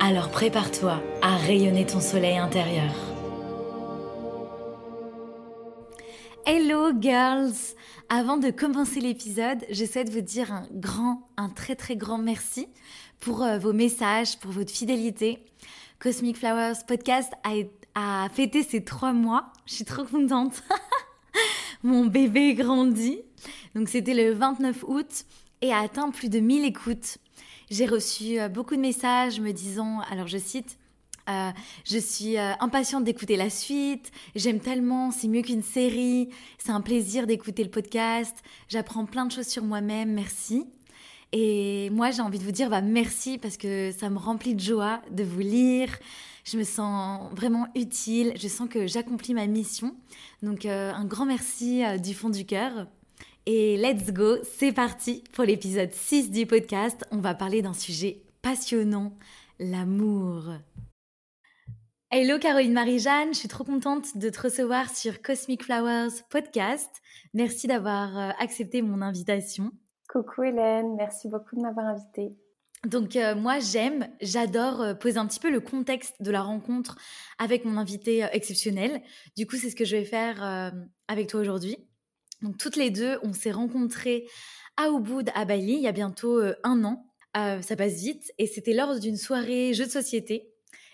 Alors prépare-toi à rayonner ton soleil intérieur. Hello girls Avant de commencer l'épisode, je souhaite vous dire un grand, un très très grand merci pour euh, vos messages, pour votre fidélité. Cosmic Flowers Podcast a, a fêté ses trois mois. Je suis trop contente. Mon bébé grandit. Donc c'était le 29 août et a atteint plus de 1000 écoutes. J'ai reçu euh, beaucoup de messages me disant, alors je cite, euh, je suis euh, impatiente d'écouter la suite. J'aime tellement, c'est mieux qu'une série. C'est un plaisir d'écouter le podcast. J'apprends plein de choses sur moi-même. Merci. Et moi, j'ai envie de vous dire bah, merci parce que ça me remplit de joie de vous lire. Je me sens vraiment utile. Je sens que j'accomplis ma mission. Donc, un grand merci du fond du cœur. Et let's go, c'est parti pour l'épisode 6 du podcast. On va parler d'un sujet passionnant, l'amour. Hello Caroline Marie-Jeanne, je suis trop contente de te recevoir sur Cosmic Flowers Podcast. Merci d'avoir euh, accepté mon invitation. Coucou Hélène, merci beaucoup de m'avoir invitée. Donc euh, moi j'aime, j'adore euh, poser un petit peu le contexte de la rencontre avec mon invité exceptionnel. Du coup c'est ce que je vais faire avec toi aujourd'hui. Donc toutes les deux, on s'est rencontrées à Ubud, à Bali, il y a bientôt euh, un an. Euh, ça passe vite. Et c'était lors d'une soirée jeu de société.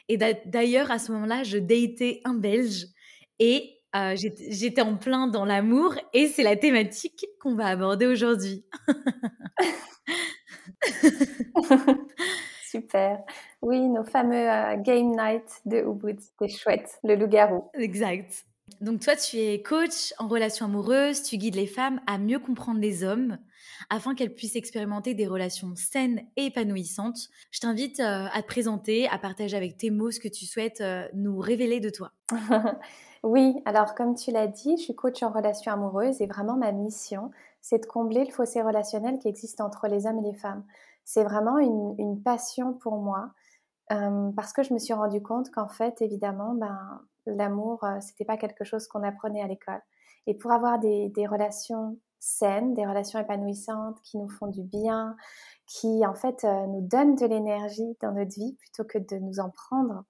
Et d'ailleurs, à ce moment-là, je datais un Belge. Et euh, j'étais en plein dans l'amour. Et c'est la thématique qu'on va aborder aujourd'hui. Super. Oui, nos fameux game night de Ubud, c'était chouette. Le loup-garou. Exact. Donc toi, tu es coach en relations amoureuses, tu guides les femmes à mieux comprendre les hommes afin qu'elles puissent expérimenter des relations saines et épanouissantes. Je t'invite euh, à te présenter, à partager avec tes mots ce que tu souhaites euh, nous révéler de toi. oui, alors comme tu l'as dit, je suis coach en relations amoureuses et vraiment ma mission, c'est de combler le fossé relationnel qui existe entre les hommes et les femmes. C'est vraiment une, passion pour moi euh, parce que je me suis rendu compte qu'en fait, évidemment, ben, l'amour, euh, c'était pas quelque chose qu'on apprenait à l'école. Et pour avoir des, relations saines, des relations épanouissantes qui nous font du bien, qui en fait euh, nous donnent de l'énergie dans notre vie plutôt que de nous en prendre,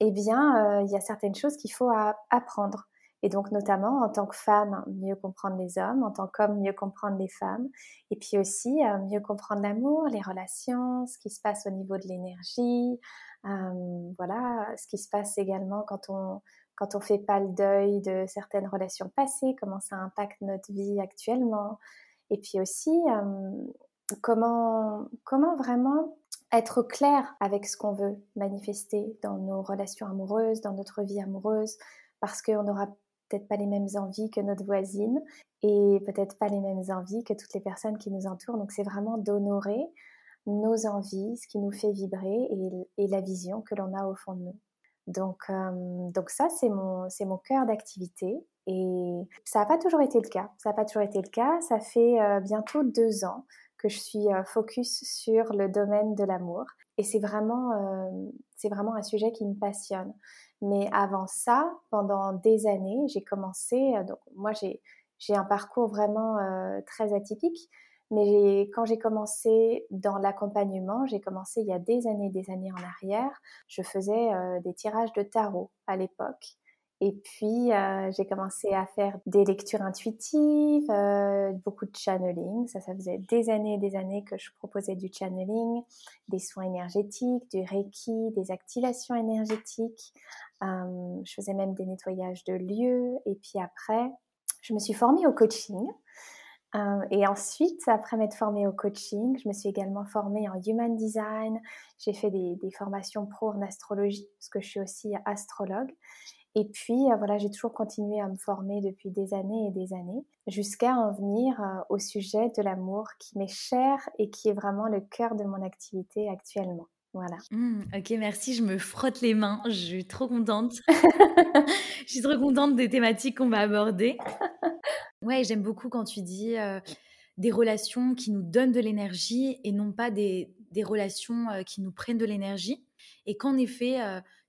eh bien, euh, il y a certaines choses qu'il faut apprendre. Et donc, notamment, en tant que femme, mieux comprendre les hommes, en tant qu'homme, mieux comprendre les femmes, et puis aussi mieux comprendre l'amour, les relations, ce qui se passe au niveau de l'énergie, euh, voilà, ce qui se passe également quand on quand on fait pas le deuil de certaines relations passées, comment ça impacte notre vie actuellement, et puis aussi euh, comment comment vraiment être clair avec ce qu'on veut manifester dans nos relations amoureuses, dans notre vie amoureuse, parce qu'on n'aura peut-être pas les mêmes envies que notre voisine et peut-être pas les mêmes envies que toutes les personnes qui nous entourent. Donc c'est vraiment d'honorer nos envies, ce qui nous fait vibrer et, la vision que l'on a au fond de nous. Donc, euh, donc ça, c'est mon, c'est mon cœur d'activité. Et ça n'a pas toujours été le cas. Ça n'a pas toujours été le cas. Ça fait euh, bientôt deux ans que je suis euh, focus sur le domaine de l'amour. Et c'est vraiment, c'est vraiment un sujet qui me passionne. Mais avant ça, pendant des années, j'ai commencé, donc moi j'ai, un parcours vraiment très atypique. Mais quand j'ai commencé dans l'accompagnement, j'ai commencé il y a des années, des années en arrière. Je faisais euh, des tirages de tarot à l'époque. Et puis, euh, j'ai commencé à faire des lectures intuitives, euh, beaucoup de channeling. Ça, ça faisait des années et des années que je proposais du channeling, des soins énergétiques, du reiki, des activations énergétiques. je faisais même des nettoyages de lieux. Et puis après, je me suis formée au coaching. Euh, et ensuite, après m'être formée au coaching, je me suis également formée en human design. J'ai fait des, formations pro en astrologie, parce que je suis aussi astrologue. Et puis, euh, voilà, j'ai toujours continué à me former depuis des années et des années, jusqu'à en venir euh, au sujet de l'amour qui m'est cher et qui est vraiment le cœur de mon activité actuellement. Voilà. Mmh, ok, merci. Je me frotte les mains. Je suis trop contente. je suis trop contente des thématiques qu'on va aborder. Ouais, j'aime beaucoup quand tu dis des relations qui nous donnent de l'énergie et non pas des, des relations qui nous prennent de l'énergie. Et qu'en effet,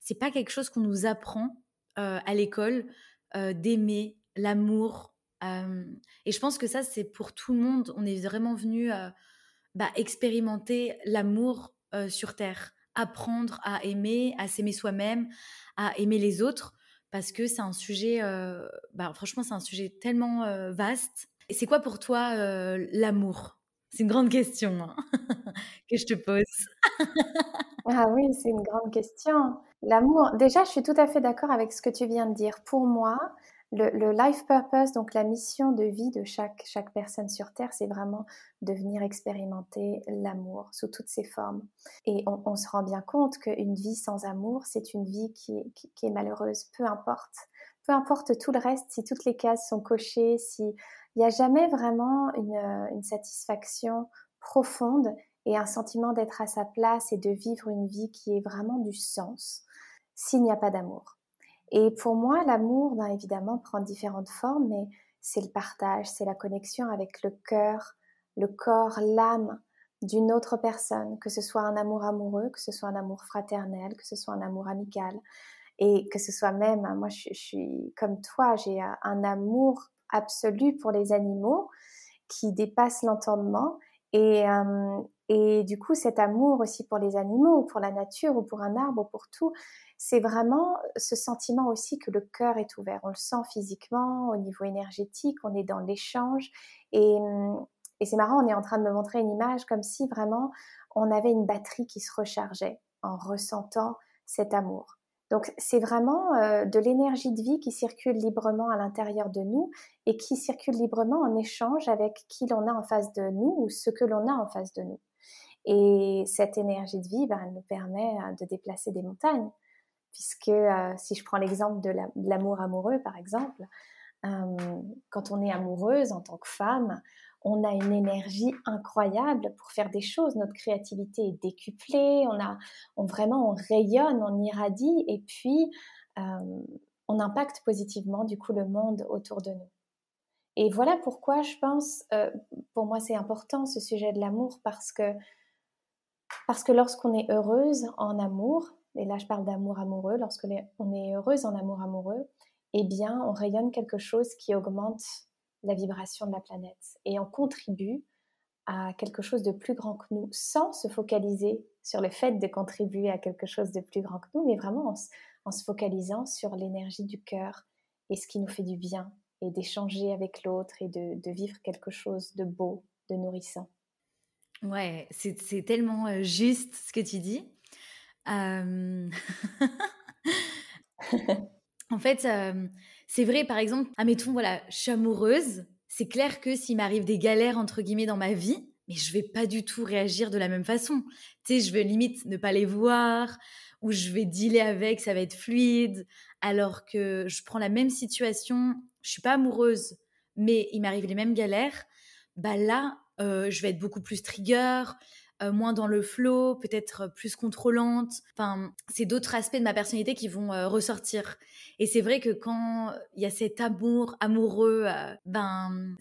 c'est pas quelque chose qu'on nous apprend à l'école d'aimer l'amour. et je pense que ça, c'est pour tout le monde. On est vraiment venu bah, expérimenter l'amour sur Terre, apprendre à aimer, à s'aimer soi-même, à aimer les autres, parce que c'est un sujet, bah, franchement, c'est un sujet tellement vaste. Et c'est quoi pour toi l'amour? C'est une grande question hein, que je te pose. ah oui, c'est une grande question. L'amour, déjà, je suis tout à fait d'accord avec ce que tu viens de dire. Pour moi, le, life purpose, donc la mission de vie de chaque, chaque personne sur Terre, c'est vraiment de venir expérimenter l'amour sous toutes ses formes. Et on, se rend bien compte qu'une vie sans amour, c'est une vie qui, qui, est malheureuse, peu importe. Peu importe tout le reste, si toutes les cases sont cochées, s'il n'y a jamais vraiment une, une satisfaction profonde et un sentiment d'être à sa place et de vivre une vie qui est vraiment du sens s'il n'y a pas d'amour. Et pour moi, l'amour, ben, évidemment, prend différentes formes, mais c'est le partage, c'est la connexion avec le cœur, le corps, l'âme d'une autre personne, que ce soit un amour amoureux, que ce soit un amour fraternel, que ce soit un amour amical, et que ce soit même, moi je, suis comme toi, j'ai un amour absolu pour les animaux qui dépasse l'entendement, et, euh, et du coup cet amour aussi pour les animaux, ou pour la nature, ou pour un arbre, ou pour tout, c'est vraiment ce sentiment aussi que le cœur est ouvert. On le sent physiquement, au niveau énergétique, on est dans l'échange. Et, c'est marrant, on est en train de me montrer une image comme si vraiment on avait une batterie qui se rechargeait en ressentant cet amour. Donc c'est vraiment euh, de l'énergie de vie qui circule librement à l'intérieur de nous et qui circule librement en échange avec qui l'on a en face de nous ou ce que l'on a en face de nous. Et cette énergie de vie, ben, elle nous permet euh, de déplacer des montagnes puisque euh, si je prends l'exemple de l'amour amoureux, par exemple, quand on est amoureuse en tant que femme, on a une énergie incroyable pour faire des choses. Notre créativité est décuplée, on a, on vraiment, on rayonne, on irradie, et puis euh, on impacte positivement du coup le monde autour de nous. Et voilà pourquoi je pense, pour moi c'est important ce sujet de l'amour parce que parce que lorsqu'on est heureuse en amour, et là je parle d'amour amoureux, lorsque on est heureuse en amour amoureux, eh bien on rayonne quelque chose qui augmente la vibration de la planète et on contribue à quelque chose de plus grand que nous sans se focaliser sur le fait de contribuer à quelque chose de plus grand que nous, mais vraiment en, se focalisant sur l'énergie du cœur et ce qui nous fait du bien et d'échanger avec l'autre et de, vivre quelque chose de beau, de nourrissant. Ouais, c'est tellement euh, juste ce que tu dis. en fait, c'est vrai, par exemple, admettons, voilà, je suis amoureuse. C'est clair que s'il m'arrive des galères, entre guillemets, dans ma vie, mais je vais pas du tout réagir de la même façon. Tu sais, je vais limite ne pas les voir, ou je vais dealer avec, ça va être fluide. Alors que je prends la même situation, je suis pas amoureuse, mais il m'arrive les mêmes galères, bah là, je vais être beaucoup plus trigger, euh, moins dans le flow, peut-être plus contrôlante. Enfin, c'est d'autres aspects de ma personnalité qui vont euh, ressortir. Et c'est vrai que quand il y a cet amour amoureux, euh, ben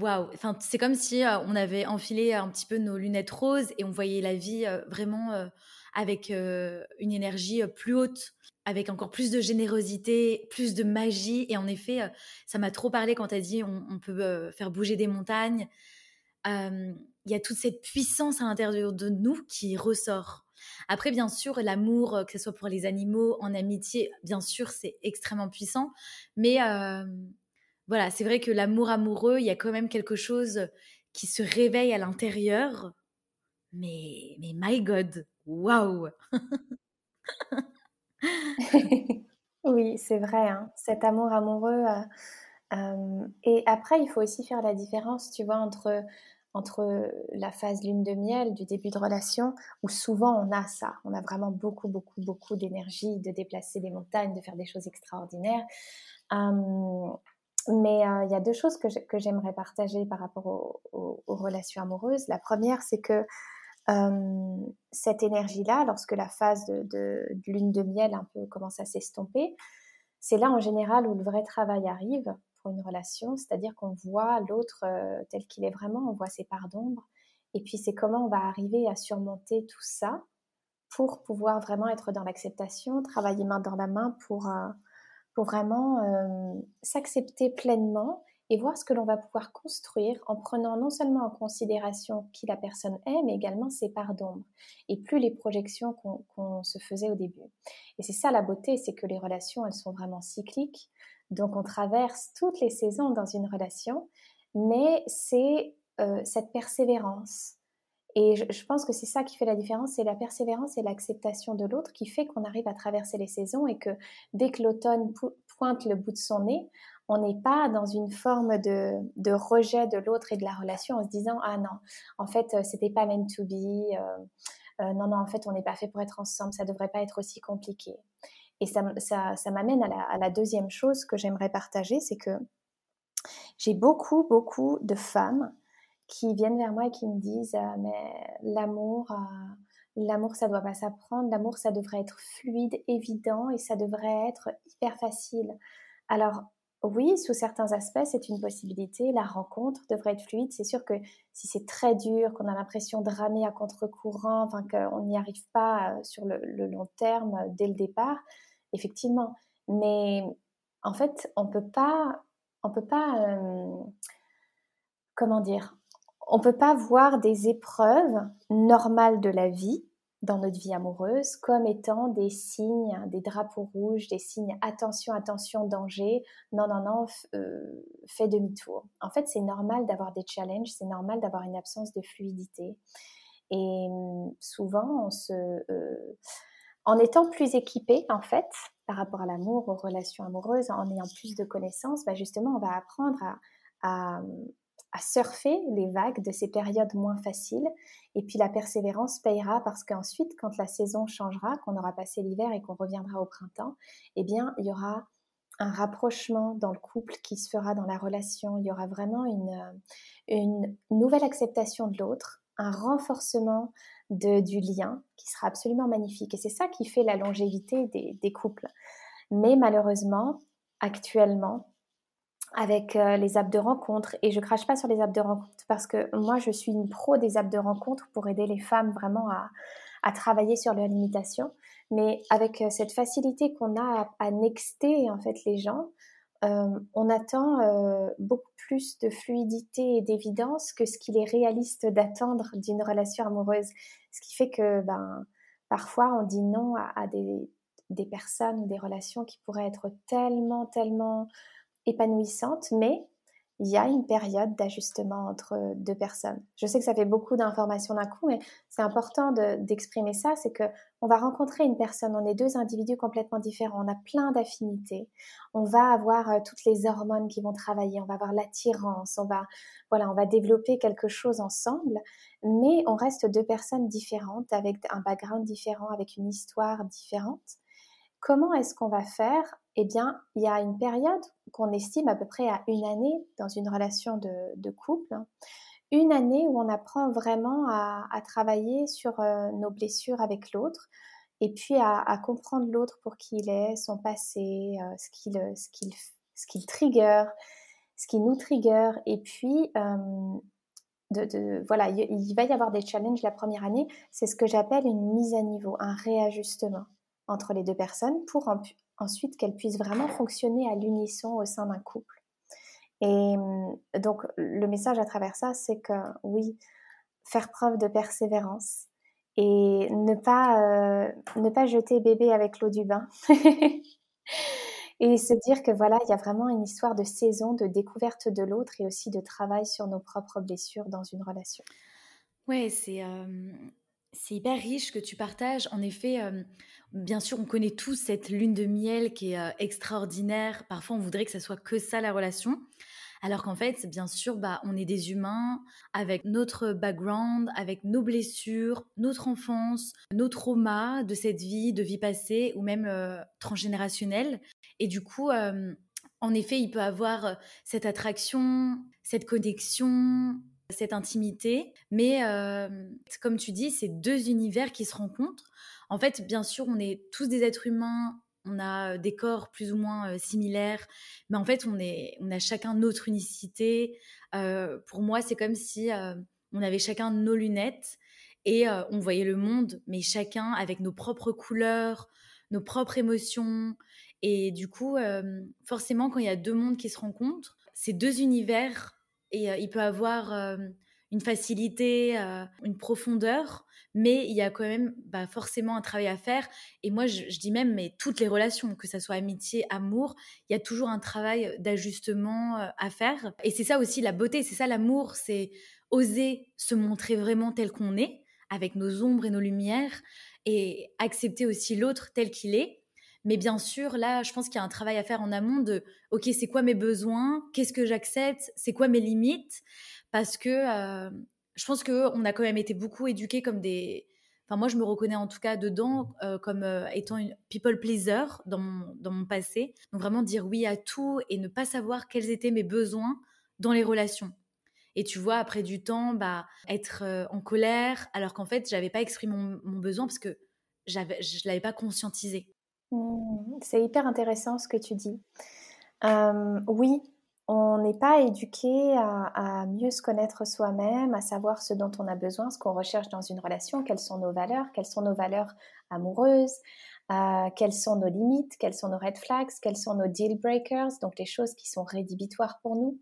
waouh, enfin c'est comme si on avait enfilé un petit peu nos lunettes roses et on voyait la vie vraiment avec une énergie plus haute, avec encore plus de générosité, plus de magie. Et en effet, ça m'a trop parlé quand tu as dit on peut faire bouger des montagnes il y a toute cette puissance à l'intérieur de nous qui ressort. Après, bien sûr, l'amour, euh, que ce soit pour les animaux, en amitié, bien sûr, c'est extrêmement puissant. Mais voilà, c'est vrai que l'amour amoureux, il y a quand même quelque chose qui se réveille à l'intérieur. Mais, mais my God, waouh Oui, c'est vrai, hein. cet amour amoureux. et après, il faut aussi faire la différence, tu vois, entre entre la phase lune de miel du début de relation, où souvent on a ça, on a vraiment beaucoup, beaucoup, beaucoup d'énergie de déplacer des montagnes, de faire des choses extraordinaires. mais euh, il y a deux choses que j'aimerais partager par rapport aux, relations amoureuses. La première, c'est que cette énergie-là, lorsque la phase de, lune de miel un peu commence à s'estomper, c'est là en général où le vrai travail arrive une relation, c'est-à-dire qu'on voit l'autre tel qu'il est vraiment, on voit ses parts d'ombre, et puis c'est comment on va arriver à surmonter tout ça pour pouvoir vraiment être dans l'acceptation, travailler main dans la main pour, pour vraiment s'accepter pleinement et voir ce que l'on va pouvoir construire en prenant non seulement en considération qui la personne est, mais également ses parts d'ombre, et plus les projections qu'on se faisait au début. Et c'est ça la beauté, c'est que les relations, elles sont vraiment cycliques, donc on traverse toutes les saisons dans une relation, mais c'est euh, cette persévérance. Et je, pense que c'est ça qui fait la différence, c'est la persévérance et l'acceptation de l'autre qui fait qu'on arrive à traverser les saisons et que dès que l'automne pointe le bout de son nez, on n'est pas dans une forme de, rejet de l'autre et de la relation en se disant ah non, en fait euh, c'était pas meant to be, euh, euh, non non en fait on n'est pas fait pour être ensemble, ça devrait pas être aussi compliqué. Et ça, m'amène à la, deuxième chose que j'aimerais partager, c'est que j'ai beaucoup beaucoup de femmes qui viennent vers moi et qui me disent mais l'amour L'amour, ça doit pas s'apprendre. L'amour, ça devrait être fluide, évident et ça devrait être hyper facile. Alors, oui, sous certains aspects, c'est une possibilité. La rencontre devrait être fluide. C'est sûr que si c'est très dur, qu'on a l'impression de ramer à contre-courant, enfin qu'on n'y arrive pas euh, sur le, long terme euh, dès le départ, effectivement. Mais en fait, on peut pas, on peut pas, euh, comment dire, on peut pas voir des épreuves normales de la vie dans notre vie amoureuse comme étant des signes, des drapeaux rouges, des signes attention, attention, danger, non, non, non, euh, fais demi-tour. En fait, c'est normal d'avoir des challenges, c'est normal d'avoir une absence de fluidité. Et hum, souvent, on euh, en étant plus équipé, en fait, par rapport à l'amour, aux relations amoureuses, en ayant plus de connaissances, bah justement, on va apprendre à, à surfer les vagues de ces périodes moins faciles. Et puis la persévérance payera parce qu'ensuite, quand la saison changera, qu'on aura passé l'hiver et qu'on reviendra au printemps, eh bien, il y aura un rapprochement dans le couple qui se fera dans la relation. Il y aura vraiment une, une nouvelle acceptation de l'autre, un renforcement de, du lien qui sera absolument magnifique. Et c'est ça qui fait la longévité des, des couples. Mais malheureusement, actuellement, avec euh, les apps de rencontre. Et je crache pas sur les apps de rencontre parce que moi, je suis une pro des apps de rencontre pour aider les femmes vraiment à, à travailler sur leurs limitations. Mais avec euh, cette facilité qu'on a à, nexter en fait les gens, euh, on attend beaucoup plus de fluidité et d'évidence que ce qu'il est réaliste d'attendre d'une relation amoureuse. Ce qui fait que ben, parfois on dit non à, à des, des personnes ou des relations qui pourraient être tellement, tellement épanouissante, mais il y a une période d'ajustement entre deux personnes. Je sais que ça fait beaucoup d'informations d'un coup, mais c'est important d'exprimer ça, c'est que on va rencontrer une personne, on est deux individus complètement différents, on a plein d'affinités, on va avoir euh, toutes les hormones qui vont travailler, on va avoir l'attirance, on va voilà, on va développer quelque chose ensemble, mais on reste deux personnes différentes avec un background différent, avec une histoire différente. Comment est-ce qu'on va faire Eh bien, il y a une période qu'on estime à peu près à une année dans une relation de, couple. Une année où on apprend vraiment à, travailler sur euh, nos blessures avec l'autre et puis à, comprendre l'autre pour qui il est, son passé, euh, ce qu'il ce qu'il ce qu'il trigger, ce qui nous trigger. Et puis, euh, de, voilà, il va y avoir des challenges la première année. C'est ce que j'appelle une mise à niveau, un réajustement entre les deux personnes pour ensuite qu'elles puissent vraiment fonctionner à l'unisson au sein d'un couple. Et hum, donc le message à travers ça, c'est que oui, faire preuve de persévérance et ne pas, euh, ne pas jeter bébé avec l'eau du bain. et se dire que voilà, il y a vraiment une histoire de saison, de découverte de l'autre et aussi de travail sur nos propres blessures dans une relation. Ouais, c'est c'est hyper riche que tu partages. En effet, bien sûr, on connaît tous cette lune de miel qui est extraordinaire. Parfois, on voudrait que ça soit que ça la relation. Alors qu'en fait, bien sûr, bah, on est des humains avec notre background, avec nos blessures, notre enfance, nos traumas de cette vie, de vie passée ou même transgénérationnelle. Et du coup, en effet, il peut avoir cette attraction, cette connexion, cette intimité. Mais comme tu dis, c'est deux univers qui se rencontrent. En fait, bien sûr, on est tous des êtres humains, on a des corps plus ou moins similaires, mais en fait, on, est, on a chacun notre unicité. pour moi, c'est comme si on avait chacun nos lunettes et on voyait le monde, mais chacun avec nos propres couleurs, nos propres émotions. Et du coup, forcément, quand il y a deux mondes qui se rencontrent, ces deux univers, et il peut avoir une facilité, une profondeur, mais il y a quand même bah, forcément un travail à faire. Et moi, je, dis même, mais toutes les relations, que ce soit amitié, amour, il y a toujours un travail d'ajustement à faire. Et c'est ça aussi la beauté, c'est ça l'amour, c'est oser se montrer vraiment tel qu'on est, avec nos ombres et nos lumières, et accepter aussi l'autre tel qu'il est. Mais bien sûr, là, je pense qu'il y a un travail à faire en amont de, OK, c'est quoi mes besoins? Qu'est-ce que j'accepte? C'est quoi mes limites? Parce que euh, je pense qu'on a quand même été beaucoup éduqués comme des... Enfin, moi, je me reconnais en tout cas dedans euh, comme euh, étant une people pleaser dans mon, passé. Donc vraiment dire oui à tout et ne pas savoir quels étaient mes besoins dans les relations. Et tu vois, après du temps, bah, être en colère, alors qu'en fait, j'avais pas exprimé mon, mon besoin parce que je l'avais pas conscientisé. Mmh, c'est hyper intéressant ce que tu dis. oui, on n'est pas éduqué à, mieux se connaître soi-même, à savoir ce dont on a besoin, ce qu'on recherche dans une relation, quelles sont nos valeurs, quelles sont nos valeurs amoureuses, euh, quelles sont nos limites, quelles sont nos red flags, quels sont nos deal breakers, donc les choses qui sont rédhibitoires pour nous.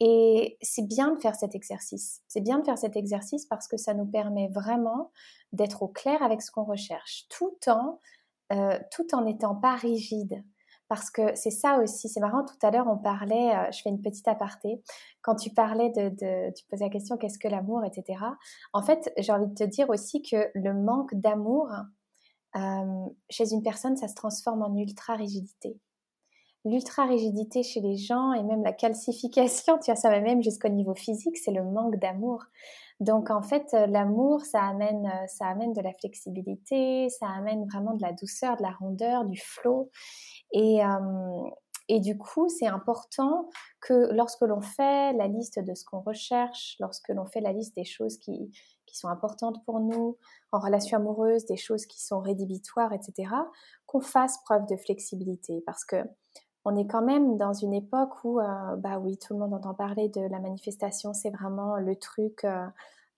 Et c'est bien de faire cet exercice. C'est bien de faire cet exercice parce que ça nous permet vraiment d'être au clair avec ce qu'on recherche, tout en euh, tout en n'étant pas rigide. Parce que c'est ça aussi, c'est marrant, tout à l'heure on parlait, euh, je fais une petite aparté, quand tu parlais de, tu posais la question qu'est-ce que l'amour, etc. En fait, j'ai envie de te dire aussi que le manque d'amour euh, chez une personne, ça se transforme en ultra-rigidité. L'ultra-rigidité chez les gens et même la calcification, tu vois, ça va même jusqu'au niveau physique, c'est le manque d'amour. Donc en fait, euh, l'amour, ça amène, euh, ça amène de la flexibilité, ça amène vraiment de la douceur, de la rondeur, du flot. Et, euh, et du coup, c'est important que lorsque l'on fait la liste de ce qu'on recherche, lorsque l'on fait la liste des choses qui, qui sont importantes pour nous en relation amoureuse, des choses qui sont rédhibitoires, etc., qu'on fasse preuve de flexibilité. Parce que on est quand même dans une époque où, euh, bah oui, tout le monde entend parler de la manifestation, c'est vraiment le truc. Euh,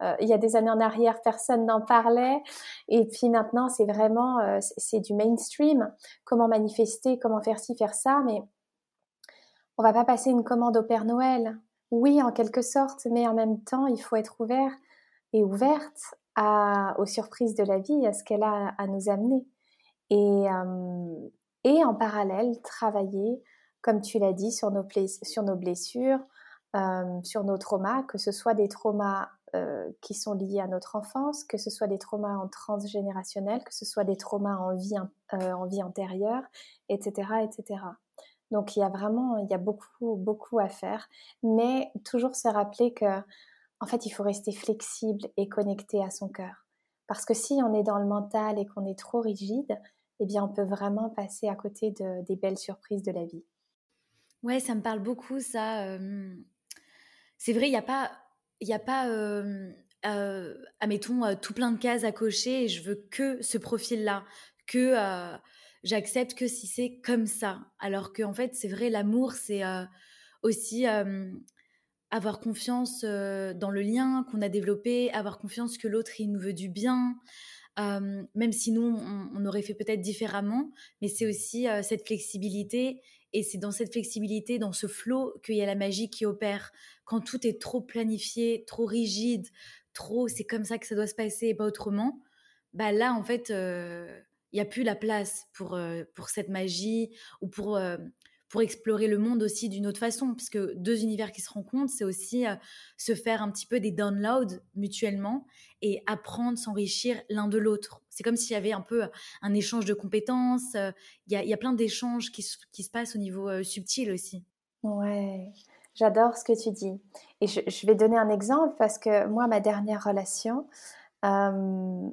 euh, il y a des années en arrière, personne n'en parlait, et puis maintenant, c'est vraiment, c'est du mainstream. Comment manifester, comment faire ci, faire ça, mais on va pas passer une commande au Père Noël. Oui, en quelque sorte, mais en même temps, il faut être ouvert et ouverte aux surprises de la vie, à ce qu'elle a à nous amener. Et, et en parallèle travailler, comme tu l'as dit, sur nos, sur nos blessures, euh, sur nos traumas, que ce soit des traumas euh, qui sont liés à notre enfance, que ce soit des traumas en transgénérationnel, que ce soit des traumas en vie, euh, en vie antérieure, etc., etc. Donc il y a vraiment, il y a beaucoup, beaucoup à faire, mais toujours se rappeler que, en fait, il faut rester flexible et connecté à son cœur. Parce que si on est dans le mental et qu'on est trop rigide, eh bien, on peut vraiment passer à côté de, des belles surprises de la vie. Ouais, ça me parle beaucoup, ça. c'est vrai, il n'y a pas, il a pas euh, admettons, tout plein de cases à cocher et je veux que ce profil-là, que j'accepte que si c'est comme ça. Alors qu'en fait, c'est vrai, l'amour, c'est aussi avoir confiance dans le lien qu'on a développé, avoir confiance que l'autre, il nous veut du bien même si nous, on, aurait fait peut-être différemment, mais c'est aussi cette flexibilité. Et c'est dans cette flexibilité, dans ce flot, qu'il y a la magie qui opère. Quand tout est trop planifié, trop rigide, trop c'est comme ça que ça doit se passer et pas autrement, bah là, en fait, il n'y a plus la place pour, pour cette magie ou pour pour explorer le monde aussi d'une autre façon, puisque deux univers qui se rencontrent, c'est aussi euh, se faire un petit peu des downloads mutuellement apprendre, s'enrichir l'un de l'autre. C'est comme s'il y avait un peu euh, un échange de compétences. Euh, il y, a, plein d'échanges qui, se passent au niveau subtil aussi. Ouais, j'adore ce que tu dis. Et je, vais donner un exemple parce que moi, ma dernière relation,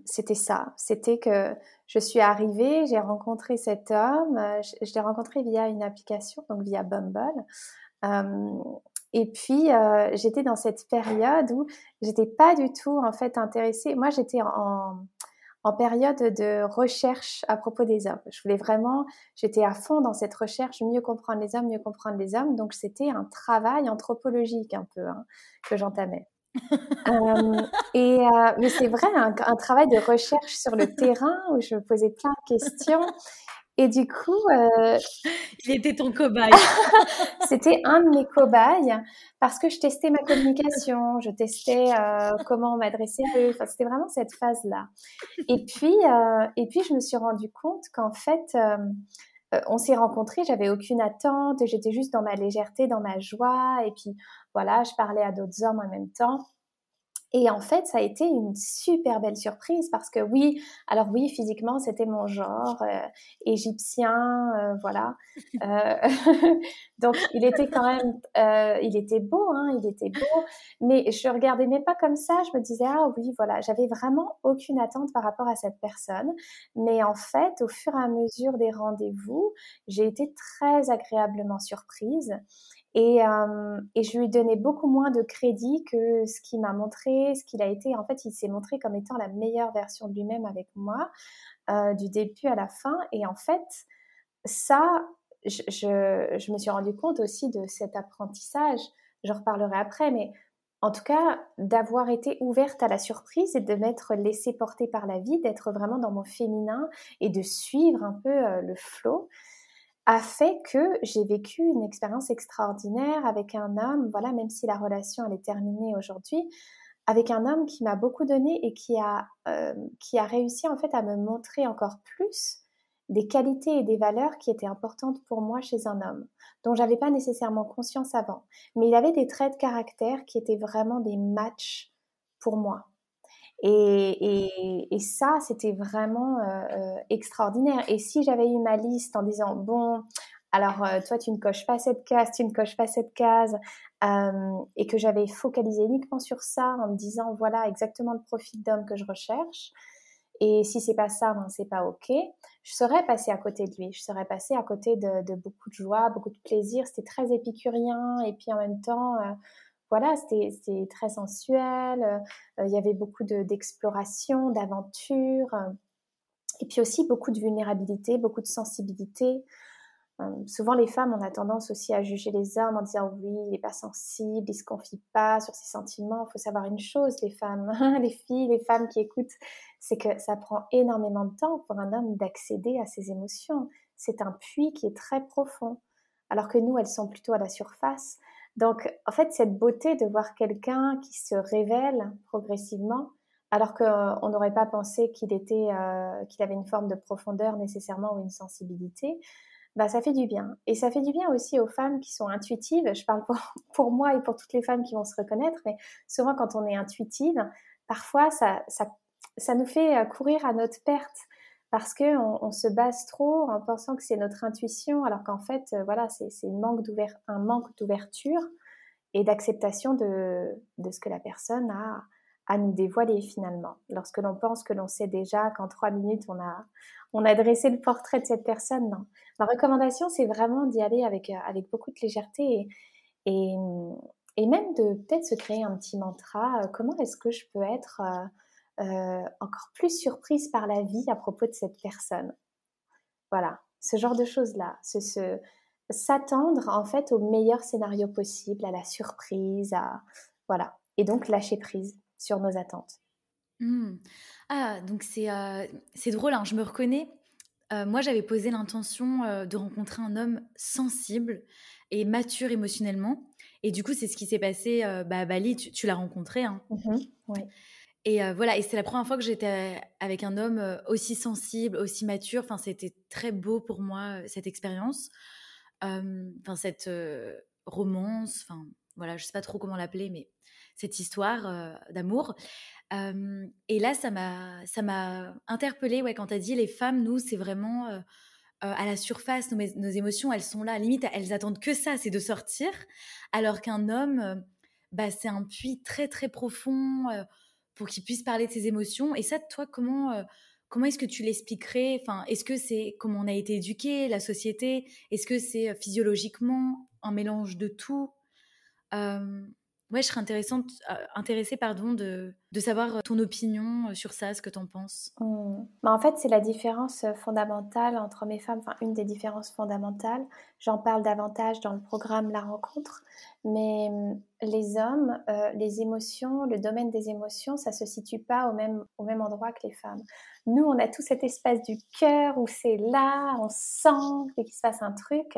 c'était ça. C'était que je suis arrivée, j'ai rencontré cet homme, je, l'ai rencontré via une application, donc via Bumble. Et puis, j'étais dans cette période où j'étais pas du tout, en fait, intéressée. Moi, j'étais en, en période de recherche à propos des hommes. Je voulais vraiment, j'étais à fond dans cette recherche, mieux comprendre les hommes, mieux comprendre les hommes. Donc c'était un travail anthropologique un peu hein, que j'entamais. euh, et euh, mais c'est vrai, un, un, travail de recherche sur le terrain où je me posais plein de questions et du coup, euh, il était ton cobaye. C'était un de mes cobayes parce que je testais ma communication, je testais euh, comment m'adresser à eux. Enfin, c'était vraiment cette phase-là. Et puis, euh, et puis, je me suis rendu compte qu'en fait, euh, on s'est rencontrés, j'avais aucune attente, j'étais juste dans ma légèreté, dans ma joie. Et puis, voilà, je parlais à d'autres hommes en même temps. Et en fait, ça a été une super belle surprise parce que oui, alors oui, physiquement, c'était mon genre euh, égyptien, euh, voilà. Euh, donc, il était quand même, euh, il était beau, hein, il était beau, mais je regardais même pas comme ça. Je me disais ah oui, voilà, j'avais vraiment aucune attente par rapport à cette personne. Mais en fait, au fur et à mesure des rendez-vous, j'ai été très agréablement surprise. Et, euh, et, je lui donnais beaucoup moins de crédit que ce qu'il m'a montré, ce qu'il a été. En fait, il s'est montré comme étant la meilleure version de lui-même avec moi, euh, du début à la fin. Et en fait, ça, je, je, me suis rendu compte aussi de cet apprentissage. Je reparlerai après, mais en tout cas, d'avoir été ouverte à la surprise et de m'être laissée porter par la vie, d'être vraiment dans mon féminin et de suivre un peu euh, le flot a fait que j'ai vécu une expérience extraordinaire avec un homme, voilà, même si la relation elle est terminée aujourd'hui, avec un homme qui m'a beaucoup donné et qui a, euh, qui a réussi en fait à me montrer encore plus des qualités et des valeurs qui étaient importantes pour moi chez un homme, dont j'avais pas nécessairement conscience avant. Mais il avait des traits de caractère qui étaient vraiment des matchs pour moi. Et, et, et ça, c'était vraiment euh, euh, extraordinaire. Et si j'avais eu ma liste en disant, bon, alors euh, toi, tu ne coches pas cette case, tu ne coches pas cette case, et que j'avais focalisé uniquement sur ça en me disant, voilà exactement le profil d'homme que je recherche. Et si c'est pas ça, ben c'est pas ok. Je serais passée à côté de lui. Je serais passée à côté de, de beaucoup de joie, beaucoup de plaisir. C'était très épicurien et puis en même temps, voilà, c'était très sensuel. Euh, il y avait beaucoup d'exploration, d'aventure. et puis aussi beaucoup de vulnérabilité, beaucoup de sensibilité. Euh, souvent, les femmes, on a tendance aussi à juger les hommes en disant oui, il n'est pas sensible, il se confie pas sur ses sentiments. Il faut savoir une chose, les femmes, les filles, les femmes qui écoutent, c'est que ça prend énormément de temps pour un homme d'accéder à ses émotions. C'est un puits qui est très profond, alors que nous, elles sont plutôt à la surface. Donc, en fait, cette beauté de voir quelqu'un qui se révèle progressivement, alors qu'on n'aurait pas pensé qu'il était, euh, qu'il avait une forme de profondeur nécessairement ou une sensibilité, bah, ça fait du bien. Et ça fait du bien aussi aux femmes qui sont intuitives. Je parle pour, moi et pour toutes les femmes qui vont se reconnaître, mais souvent quand on est intuitive, parfois ça, ça, ça nous fait euh, courir à notre perte parce que on, se base trop en pensant que c'est notre intuition, alors qu'en fait, euh, voilà, c'est un manque d'ouverture et d'acceptation de, ce que la personne a à nous dévoiler finalement. Lorsque l'on pense que l'on sait déjà qu'en trois minutes on a dressé le portrait de cette personne, non. Ma recommandation, c'est vraiment d'y aller avec euh, beaucoup de légèreté et, même de peut-être se créer un petit mantra. Euh, comment est-ce que je peux être encore plus surprise par la vie à propos de cette personne. Voilà, ce genre de choses-là, se, s'attendre en fait au meilleur scénario possible, à la surprise, à voilà, et donc lâcher prise sur nos attentes. Mmh. Ah, donc c'est euh, c'est drôle, hein, je me reconnais. Euh, moi, j'avais posé l'intention de rencontrer un homme sensible et mature émotionnellement. Et du coup, c'est ce qui s'est passé bah, à Bali. Tu, l'as rencontré. Hein. Mmh et voilà, et c'est la première fois que j'étais avec un homme aussi sensible, aussi mature. Enfin, c'était très beau pour moi cette expérience, cette romance. Enfin, voilà, je sais pas trop comment l'appeler, mais cette histoire d'amour. et là, ça m'a, ça m'a interpellée. Ouais, quand as dit les femmes, nous, c'est vraiment à la surface. Nos, émotions, elles sont là. limite, elles attendent que ça, c'est de sortir. Alors qu'un homme, bah, c'est un puits très très profond pour qu'il puisse parler de ses émotions. Et ça, toi, comment, euh, comment est-ce que tu l'expliquerais? Enfin, Est-ce que c'est comment on a été éduqué, la société? Est-ce que c'est euh, physiologiquement un mélange de tout? Ouais, je serais intéressante, euh, intéressée pardon, de, de, savoir euh, ton opinion euh, sur ça, ce que tu en penses. Mmh. Bah, en fait, c'est la différence fondamentale entre mes femmes, enfin une des différences fondamentales. J'en parle davantage dans le programme La Rencontre, mais mmh, les hommes, les émotions, le domaine des émotions, ça se situe pas au même, au même endroit que les femmes. Nous, on a tout cet espace du cœur où c'est là, on sent qu'il se passe un truc.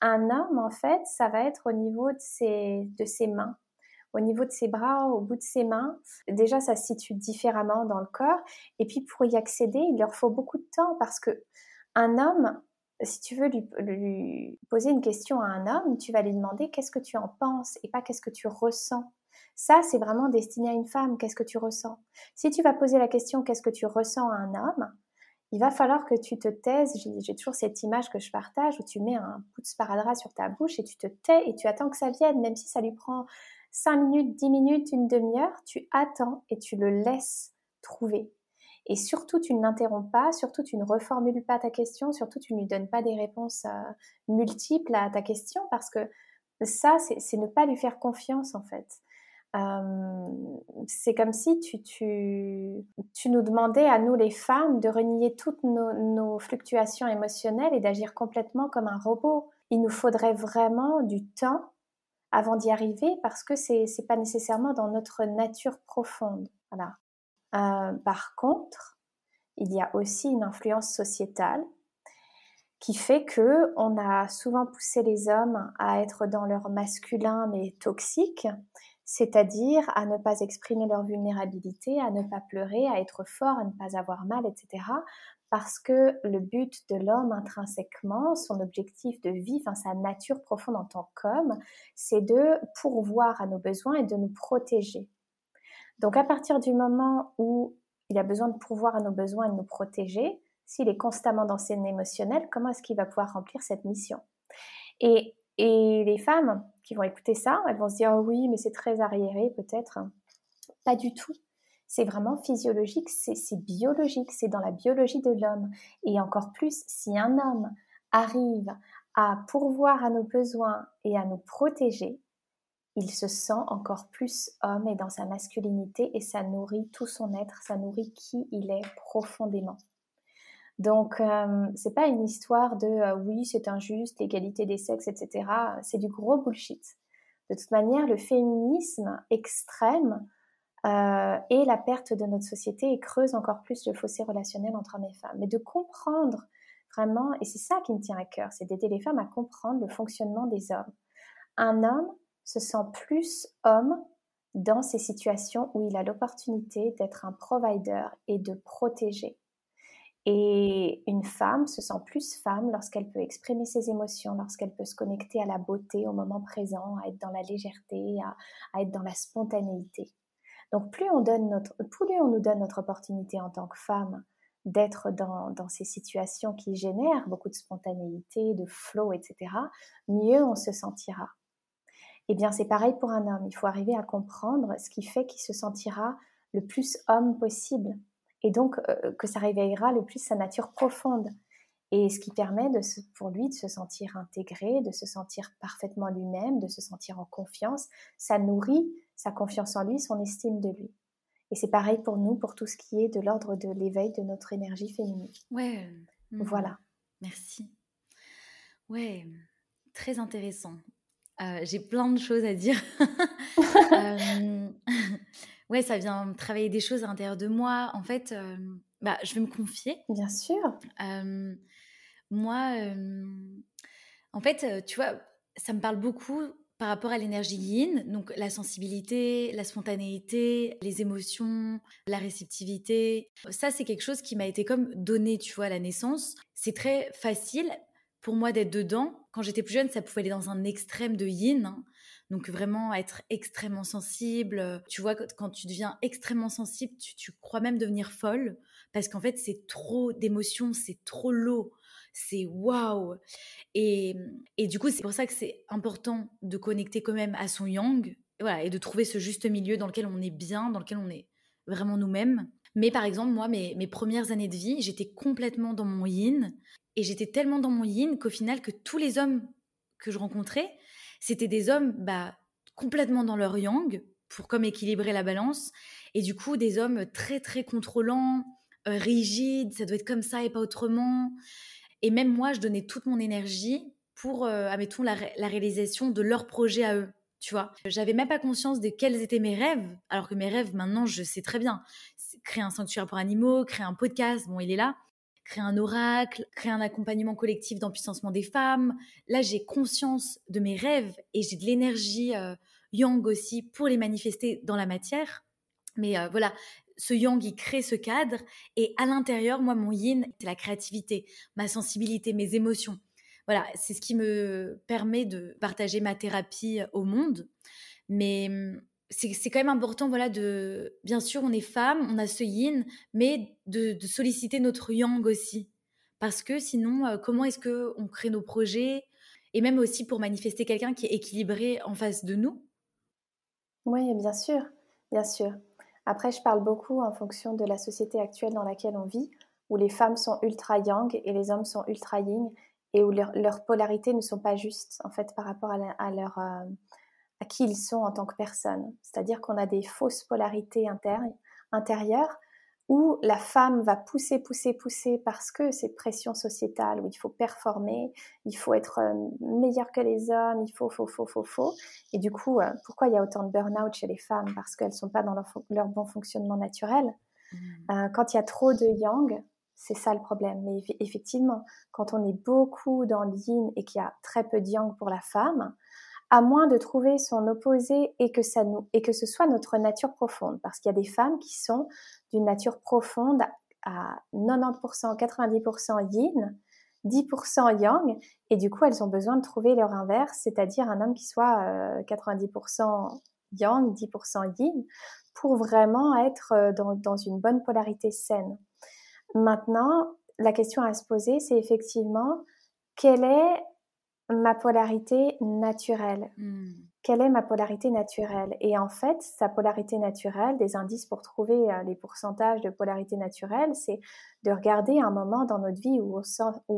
Un homme, en fait, ça va être au niveau de ses, de ses mains au niveau de ses bras, au bout de ses mains. Déjà, ça se situe différemment dans le corps. Et puis, pour y accéder, il leur faut beaucoup de temps parce que un homme, si tu veux lui, poser une question à un homme, tu vas lui demander qu'est-ce que tu en penses et pas qu'est-ce que tu ressens. Ça, c'est vraiment destiné à une femme, qu'est-ce que tu ressens. Si tu vas poser la question qu'est-ce que tu ressens à un homme, il va falloir que tu te taises. J'ai toujours cette image que je partage où tu mets un bout de sparadrap sur ta bouche et tu te tais et tu attends que ça vienne, même si ça lui prend 5 minutes, 10 minutes, une demi-heure, tu attends et tu le laisses trouver. Et surtout, tu ne l'interromps pas, surtout, tu ne reformules pas ta question, surtout, tu ne lui donnes pas des réponses euh, multiples à ta question, parce que ça, c'est ne pas lui faire confiance, en fait. C'est comme si tu, nous demandais à nous, les femmes, de renier toutes nos fluctuations émotionnelles et d'agir complètement comme un robot. Il nous faudrait vraiment du temps avant d'y arriver parce que c'est n'est pas nécessairement dans notre nature profonde. Euh, par contre, il y a aussi une influence sociétale qui fait que on a souvent poussé les hommes à être dans leur masculin mais toxique, c'est-à-dire à ne pas exprimer leur vulnérabilité, à ne pas pleurer, à être fort, à ne pas avoir mal, etc parce que le but de l'homme intrinsèquement, son objectif de vie, enfin sa nature profonde en tant qu'homme, c'est de pourvoir à nos besoins et de nous protéger. Donc à partir du moment où il a besoin de pourvoir à nos besoins et de nous protéger, s'il est constamment dans ses émotionnel, comment est-ce qu'il va pouvoir remplir cette mission? Et, et les femmes qui vont écouter ça, elles vont se dire oh oui, mais c'est très arriéré peut-être. Pas du tout. C'est vraiment physiologique, c'est biologique, c'est dans la biologie de l'homme. Et encore plus, si un homme arrive à pourvoir à nos besoins et à nous protéger, il se sent encore plus homme et dans sa masculinité et ça nourrit tout son être, ça nourrit qui il est profondément. Donc, euh, c'est pas une histoire de euh, oui, c'est injuste, l'égalité des sexes, etc. C'est du gros bullshit. De toute manière, le féminisme extrême euh, et la perte de notre société et creuse encore plus le fossé relationnel entre hommes et femmes. Mais de comprendre vraiment, et c'est ça qui me tient à cœur, c'est d'aider les femmes à comprendre le fonctionnement des hommes. Un homme se sent plus homme dans ces situations où il a l'opportunité d'être un provider et de protéger. Et une femme se sent plus femme lorsqu'elle peut exprimer ses émotions, lorsqu'elle peut se connecter à la beauté au moment présent, à être dans la légèreté, à être dans la spontanéité. Donc plus on, nous donne notre opportunité en tant que femme d'être dans, dans, ces situations qui génèrent beaucoup de spontanéité, de flow, etc., mieux on se sentira. Eh bien, c'est pareil pour un homme. Il faut arriver à comprendre ce qui fait qu'il se sentira le plus homme possible. Et donc, euh, que ça réveillera le plus sa nature profonde. Et ce qui permet de pour lui de se sentir intégré, de se sentir parfaitement lui-même, de se sentir en confiance. Ça nourrit sa confiance en lui, son estime de lui. Et c'est pareil pour nous, pour tout ce qui est de l'ordre de l'éveil de notre énergie féminine. Ouais. Hmm. Voilà. Merci. Ouais, très intéressant. Euh, j'ai plein de choses à dire. euh, ouais, ça vient travailler des choses à l'intérieur de moi. En fait, euh, bah, je vais me confier. Bien sûr. Moi, en fait, tu vois, ça me parle beaucoup par rapport à l'énergie yin, donc la sensibilité, la spontanéité, les émotions, la réceptivité. Ça, c'est quelque chose qui m'a été comme donné, tu vois, à la naissance. C'est très facile pour moi d'être dedans. Quand j'étais plus jeune, ça pouvait aller dans un extrême de yin. Hein. Donc vraiment être extrêmement sensible. Tu vois, quand tu deviens extrêmement sensible, tu, crois même devenir folle parce qu'en fait, c'est trop d'émotions, c'est trop lourd c'est waouh et, et, du coup, c'est pour ça que c'est important de connecter quand même à son yang et, voilà, et de trouver ce juste milieu dans lequel on est bien, dans lequel on est vraiment nous-mêmes. Mais par exemple, moi, mes, mes premières années de vie, j'étais complètement dans mon yin et j'étais tellement dans mon yin qu'au final, que tous les hommes que je rencontrais, c'était des hommes bah, complètement dans leur yang pour comme équilibrer la balance. Et du coup, des hommes très, très contrôlants, euh, rigides, ça doit être comme ça et pas autrement. Et même moi, je donnais toute mon énergie pour, euh, admettons, la, la, réalisation de leur projet à eux. Tu vois, j'avais même pas conscience de quels étaient mes rêves, alors que mes rêves, maintenant, je sais très bien. Créer un sanctuaire pour animaux, créer un podcast, bon, il est là. Créer un oracle, créer un accompagnement collectif d'empuissancement des femmes. Là, j'ai conscience de mes rêves et j'ai de l'énergie euh, yang aussi pour les manifester dans la matière. Mais euh, voilà, ce yang, il crée ce cadre. Et à l'intérieur, moi, mon yin, c'est la créativité, ma sensibilité, mes émotions. Voilà, c'est ce qui me permet de partager ma thérapie au monde. Mais mmh, c'est quand même important, voilà, de. Bien sûr, on est femme, on a ce yin, mais de, solliciter notre yang aussi. Parce que sinon, euh, comment est-ce qu'on crée nos projets Et même aussi pour manifester quelqu'un qui est équilibré en face de nous? Oui, bien sûr, bien sûr. Après, je parle beaucoup en fonction de la société actuelle dans laquelle on vit, où les femmes sont ultra yang et les hommes sont ultra yin, et où leurs polarités ne sont pas justes, en fait, par rapport à, leur, euh, qui ils sont en tant que personne. C'est-à-dire qu'on a des fausses polarités intérieures où la femme va pousser, pousser, pousser parce que c'est pression sociétale, où il faut performer, il faut être euh, meilleur que les hommes, il faut, faut, faut, faut, faut. Et du coup, euh, pourquoi il y a autant de burn-out chez les femmes? Parce qu'elles ne sont pas dans leur, bon fonctionnement naturel. Mmh. Euh, quand il y a trop de yang, c'est ça le problème. Mais effectivement, quand on est beaucoup dans le yin et qu'il y a très peu de yang pour la femme, à moins de trouver son opposé et que, ça nous, et que ce soit notre nature profonde. Parce qu'il y a des femmes qui sont d'une nature profonde à 90%, 90% yin, 10% yang, et du coup elles ont besoin de trouver leur inverse, c'est-à-dire un homme qui soit 90% euh, yang, 10% yin, pour vraiment être euh, dans, dans une bonne polarité saine. Maintenant, la question à se poser, c'est effectivement quelle est ma polarité naturelle. Hmm. Quelle est ma polarité naturelle? Et en fait, sa polarité naturelle, des indices pour trouver euh, les pourcentages de polarité naturelle, c'est de regarder un moment dans notre vie où on,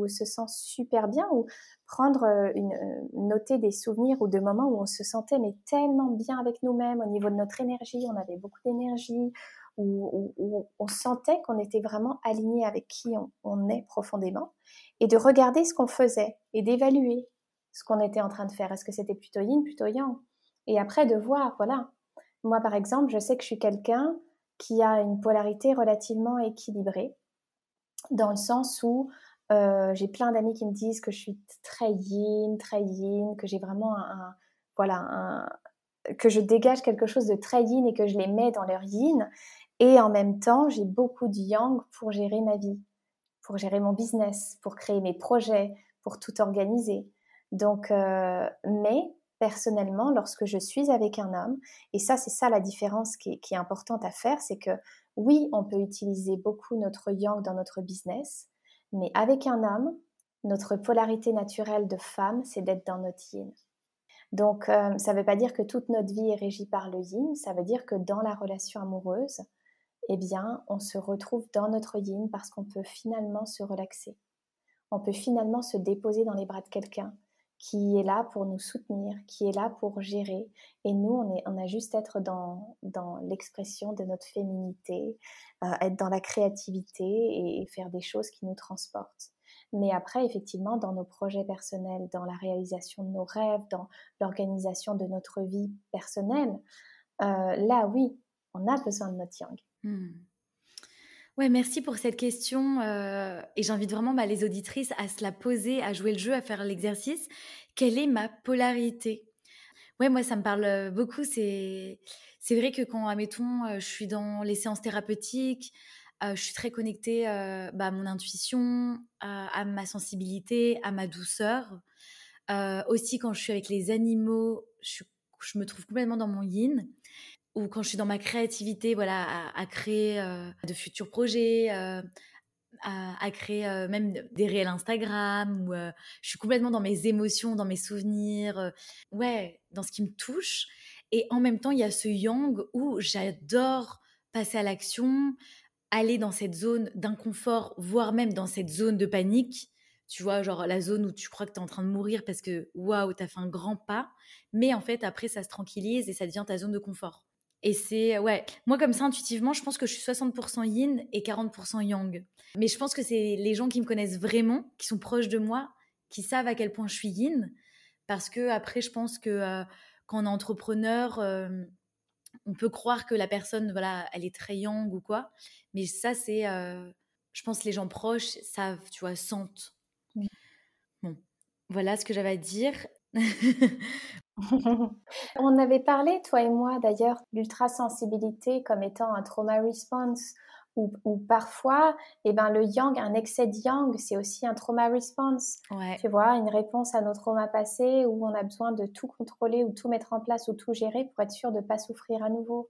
se sent super bien, ou prendre euh, une, euh, noter des souvenirs ou de moments où on se sentait mais tellement bien avec nous-mêmes au niveau de notre énergie, on avait beaucoup d'énergie, où, on sentait qu'on était vraiment aligné avec qui on est profondément, et de regarder ce qu'on faisait et d'évaluer ce qu'on était en train de faire. Est-ce que c'était plutôt yin, plutôt yang? Et après de voir, voilà. Moi, par exemple, je sais que je suis quelqu'un qui a une polarité relativement équilibrée, dans le sens où euh, j'ai plein d'amis qui me disent que je suis très yin, très yin, que j'ai vraiment un, voilà, que je dégage quelque chose de très yin et que je les mets dans leur yin. Et en même temps, j'ai beaucoup de yang pour gérer ma vie, pour gérer mon business, pour créer mes projets, pour tout organiser. Donc, euh, mais personnellement, lorsque je suis avec un homme, et ça, c'est ça la différence qui est, importante à faire, c'est que oui, on peut utiliser beaucoup notre yang dans notre business, mais avec un homme, notre polarité naturelle de femme, c'est d'être dans notre yin. Donc, euh, ça ne veut pas dire que toute notre vie est régie par le yin, ça veut dire que dans la relation amoureuse, eh bien, on se retrouve dans notre yin parce qu'on peut finalement se relaxer. On peut finalement se déposer dans les bras de quelqu'un qui est là pour nous soutenir, qui est là pour gérer. Et nous, on, a juste à être dans, l'expression de notre féminité, euh, être dans la créativité et, faire des choses qui nous transportent. Mais après, effectivement, dans nos projets personnels, dans la réalisation de nos rêves, dans l'organisation de notre vie personnelle, euh, là, oui, on a besoin de notre yang. Hmm. Ouais, merci pour cette question. Euh, et j'invite vraiment bah, les auditrices à se la poser, à jouer le jeu, à faire l'exercice. Quelle est ma polarité? Moi, ça me parle euh, beaucoup. C'est, vrai que quand, admettons, euh, je suis dans les séances thérapeutiques, je suis très connectée bah, à mon intuition, à ma sensibilité, à ma douceur. aussi, quand je suis avec les animaux, je me trouve complètement dans mon yin ou quand je suis dans ma créativité, voilà, à, créer euh, de futurs projets, euh, à, créer euh, même des réels Instagram, ou je suis complètement dans mes émotions, dans mes souvenirs, ouais, dans ce qui me touche. Et en même temps, il y a ce yang où j'adore passer à l'action, aller dans cette zone d'inconfort, voire même dans cette zone de panique, tu vois, genre la zone où tu crois que tu es en train de mourir parce que waouh, tu as fait un grand pas. Mais en fait, après, ça se tranquillise et ça devient ta zone de confort. Et c'est, ouais, moi comme ça, intuitivement, je pense que je suis 60% yin et 40% yang. Mais je pense que c'est les gens qui me connaissent vraiment, qui sont proches de moi, qui savent à quel point je suis yin. Parce que après, je pense que euh, quand on est entrepreneur, euh, on peut croire que la personne, voilà, elle est très yang ou quoi. Mais ça, c'est, euh, je pense, les gens proches savent, tu vois, sentent. Bon, voilà ce que j'avais à dire. On avait parlé, toi et moi d'ailleurs, d'ultrasensibilité comme étant un trauma response ou, parfois, eh ben, le yang, un excès de yang, c'est aussi un trauma response. Tu vois, une réponse à nos traumas passés où on a besoin de tout contrôler ou tout mettre en place ou tout gérer pour être sûr de ne pas souffrir à nouveau.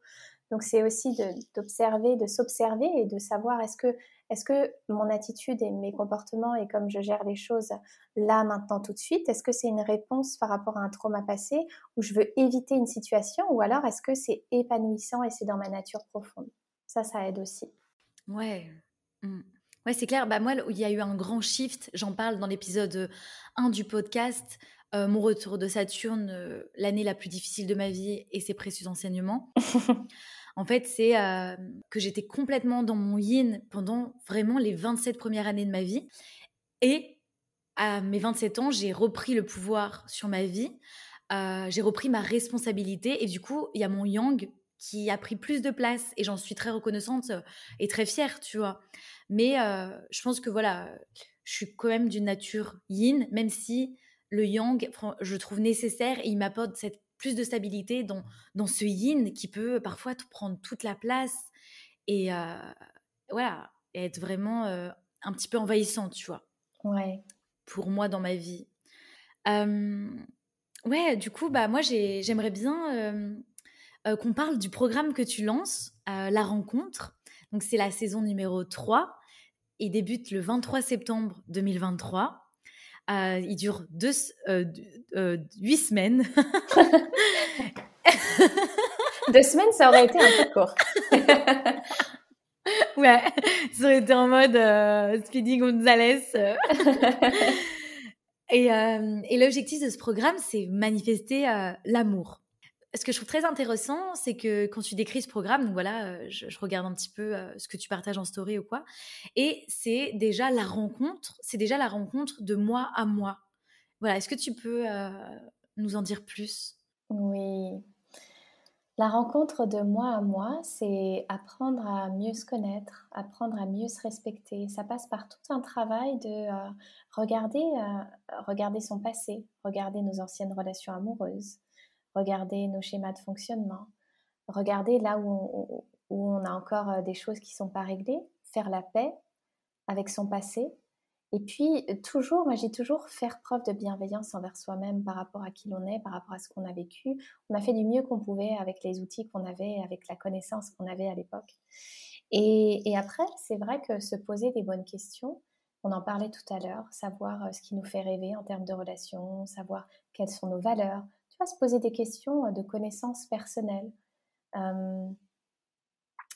Donc c'est aussi d'observer, de, s'observer et de savoir est-ce que, est que mon attitude et mes comportements et comme je gère les choses là, maintenant, tout de suite, est-ce que c'est une réponse par rapport à un trauma passé où je veux éviter une situation ou alors est-ce que c'est épanouissant et c'est dans ma nature profonde? Ça, ça aide aussi. Ouais. Mmh. Ouais, c'est clair. Bah, moi, il y a eu un grand shift. J'en parle dans l'épisode 1 du podcast. Euh, mon retour de Saturne, euh, l'année la plus difficile de ma vie et ses précieux enseignements. En fait, c'est euh, que j'étais complètement dans mon yin pendant vraiment les 27 premières années de ma vie. Et à mes 27 ans, j'ai repris le pouvoir sur ma vie. Euh, j'ai repris ma responsabilité. Et du coup, il y a mon yang qui a pris plus de place. Et j'en suis très reconnaissante et très fière, tu vois. Mais euh, je pense que voilà, je suis quand même d'une nature yin, même si le yang, je trouve nécessaire et il m'apporte cette plus de stabilité dans, dans ce yin qui peut parfois te prendre toute la place et euh, voilà, être vraiment euh, un petit peu envahissant, tu vois. Ouais. Pour moi dans ma vie. ouais, du coup, bah, moi j'aimerais bien qu'on parle du programme que tu lances, La Rencontre. Donc c'est la saison numéro 3. Il débute le 23 septembre 2023. Euh, il dure deux, euh, euh, huit semaines. deux semaines, ça aurait été un peu court. ouais, ça aurait été en mode Speedy Gonzalez. et, et l'objectif de ce programme, c'est manifester l'amour ce que je trouve très intéressant, c'est que quand tu décris ce programme, donc voilà, euh, je, regarde un petit peu euh, ce que tu partages en story ou quoi, et c'est déjà la rencontre, c'est déjà la rencontre de moi à moi. Voilà, est-ce que tu peux euh, nous en dire plus? Oui. La rencontre de moi à moi, c'est apprendre à mieux se connaître, apprendre à mieux se respecter. Ça passe par tout un travail de regarder, regarder son passé, regarder nos anciennes relations amoureuses, regarder nos schémas de fonctionnement, regarder là où on, a encore euh, des choses qui ne sont pas réglées, faire la paix avec son passé. Et puis, toujours, moi j'ai toujours faire preuve de bienveillance envers soi-même par rapport à qui l'on est, par rapport à ce qu'on a vécu. On a fait du mieux qu'on pouvait avec les outils qu'on avait, avec la connaissance qu'on avait à l'époque. Et, et, après, c'est vrai que se poser des bonnes questions, on en parlait tout à l'heure, savoir euh, ce qui nous fait rêver en termes de relations, savoir quelles sont nos valeurs, se poser des questions euh, de connaissances personnelles, euh,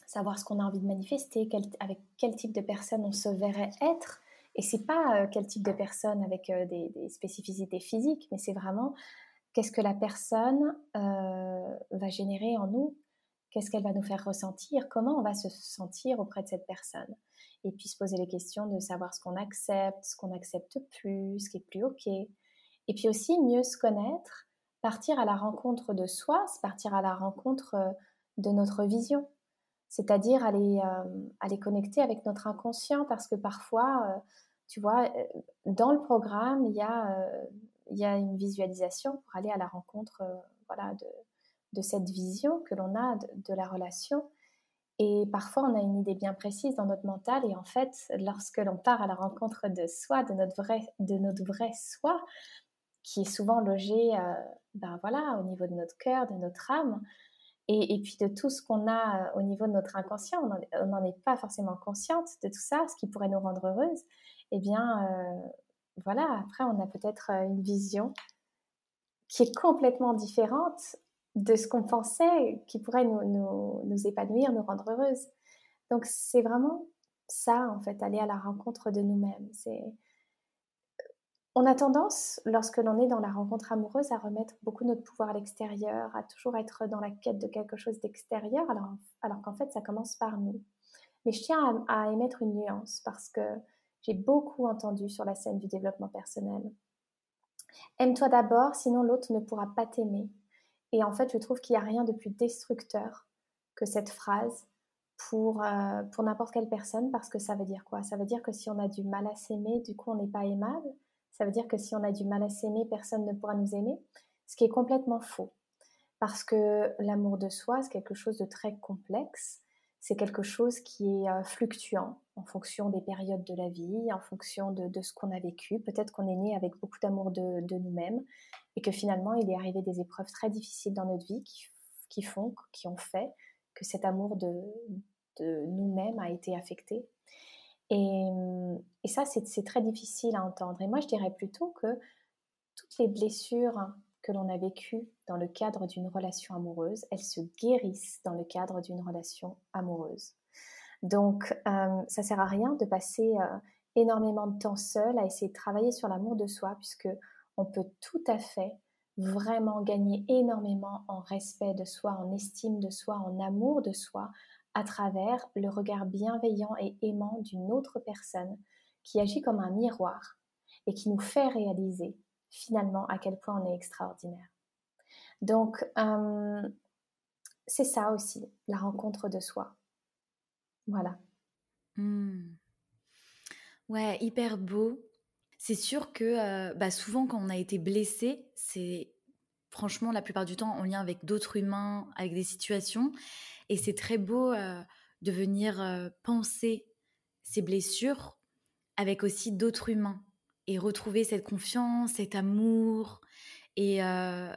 savoir ce qu'on a envie de manifester, avec quel type de personne on se verrait être. Et c'est pas euh, quel type de personne avec des, spécificités physiques, mais c'est vraiment qu'est-ce que la personne va générer en nous, qu'est-ce qu'elle va nous faire ressentir, comment on va se sentir auprès de cette personne? Et puis se poser les questions de savoir ce qu'on accepte, ce qu'on n'accepte plus, ce qui est plus OK. Et puis aussi mieux se connaître partir à la rencontre de soi, c'est partir à la rencontre euh, de notre vision, c'est-à-dire aller, euh, aller connecter avec notre inconscient, parce que parfois, euh, tu vois, dans le programme, il y a, y a une visualisation pour aller à la rencontre voilà, de, de, cette vision que l'on a de, la relation. Et parfois, on a une idée bien précise dans notre mental. Et en fait, lorsque l'on part à la rencontre de soi, de notre vrai, de notre vrai soi, qui est souvent logé ben voilà, au niveau de notre cœur, de notre âme, et, puis de tout ce qu'on a euh, au niveau de notre inconscient. On n'en est pas forcément consciente de tout ça, ce qui pourrait nous rendre heureuses. Eh bien, euh, voilà, après, on a peut-être une vision qui est complètement différente de ce qu'on pensait, qui pourrait nous, nous, nous épanouir, nous rendre heureuses. Donc, c'est vraiment ça, en fait, aller à la rencontre de nous-mêmes. C'est on a tendance, lorsque l'on est dans la rencontre amoureuse, à remettre beaucoup notre pouvoir à l'extérieur, à toujours être dans la quête de quelque chose d'extérieur, alors, qu'en fait, ça commence par nous. Mais je tiens à, émettre une nuance parce que j'ai beaucoup entendu sur la scène du développement personnel. Aime-toi d'abord, sinon l'autre ne pourra pas t'aimer. Et en fait, je trouve qu'il n'y a rien de plus destructeur que cette phrase pour, euh, pour n'importe quelle personne parce que ça veut dire quoi? Ça veut dire que si on a du mal à s'aimer, du coup, on n'est pas aimable. Ça veut dire que si on a du mal à s'aimer, personne ne pourra nous aimer. Ce qui est complètement faux. Parce que l'amour de soi, c'est quelque chose de très complexe c'est quelque chose qui est euh, fluctuant en fonction des périodes de la vie, en fonction de, ce qu'on a vécu. Peut-être qu'on est né avec beaucoup d'amour de, nous-mêmes et que finalement il est arrivé des épreuves très difficiles dans notre vie qui, font, qui ont fait que cet amour de, nous-mêmes a été affecté. Et, et ça, c'est très difficile à entendre. Et moi, je dirais plutôt que toutes les blessures que l'on a vécues dans le cadre d'une relation amoureuse, elles se guérissent dans le cadre d'une relation amoureuse. Donc, euh, ça sert à rien de passer euh, énormément de temps seul à essayer de travailler sur l'amour de soi, puisque on peut tout à fait vraiment gagner énormément en respect de soi, en estime de soi, en amour de soi, à travers le regard bienveillant et aimant d'une autre personne qui agit comme un miroir et qui nous fait réaliser finalement à quel point on est extraordinaire. Donc, euh, c'est ça aussi, la rencontre de soi. Voilà. Hmm. Ouais, hyper beau. C'est sûr que euh, bah, souvent quand on a été blessé, c'est franchement la plupart du temps en lien avec d'autres humains, avec des situations. Et c'est très beau euh, de venir penser ces blessures avec aussi d'autres humains et retrouver cette confiance, cet amour. Et, euh,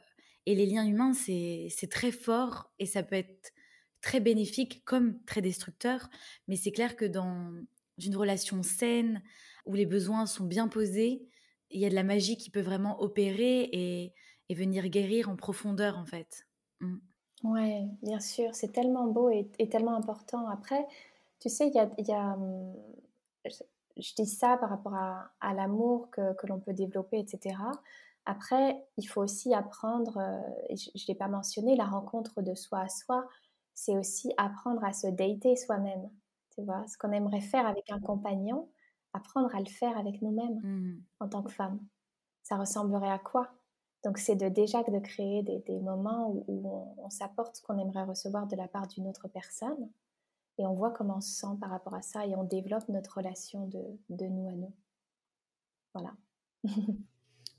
et les liens humains, c'est très fort et ça peut être très bénéfique comme très destructeur. Mais c'est clair que dans une relation saine, où les besoins sont bien posés, il y a de la magie qui peut vraiment opérer et, et venir guérir en profondeur, en fait. Mmh. Ouais, bien sûr, c'est tellement beau et, et, tellement important. Après, tu sais, il y a, y a hum, je dis ça par rapport à, l'amour que, l'on peut développer, etc. Après, il faut aussi apprendre, euh, je ne l'ai pas mentionné, la rencontre de soi à soi, c'est aussi apprendre à se dater soi-même. Tu vois, ce qu'on aimerait faire avec un compagnon, apprendre à le faire avec nous-mêmes mmh. en tant que femme. Ça ressemblerait à quoi? Donc, c'est de déjà de créer des, moments où, on s'apporte ce qu'on aimerait recevoir de la part d'une autre personne et on voit comment on se sent par rapport à ça et on développe notre relation de, de nous à nous. Voilà.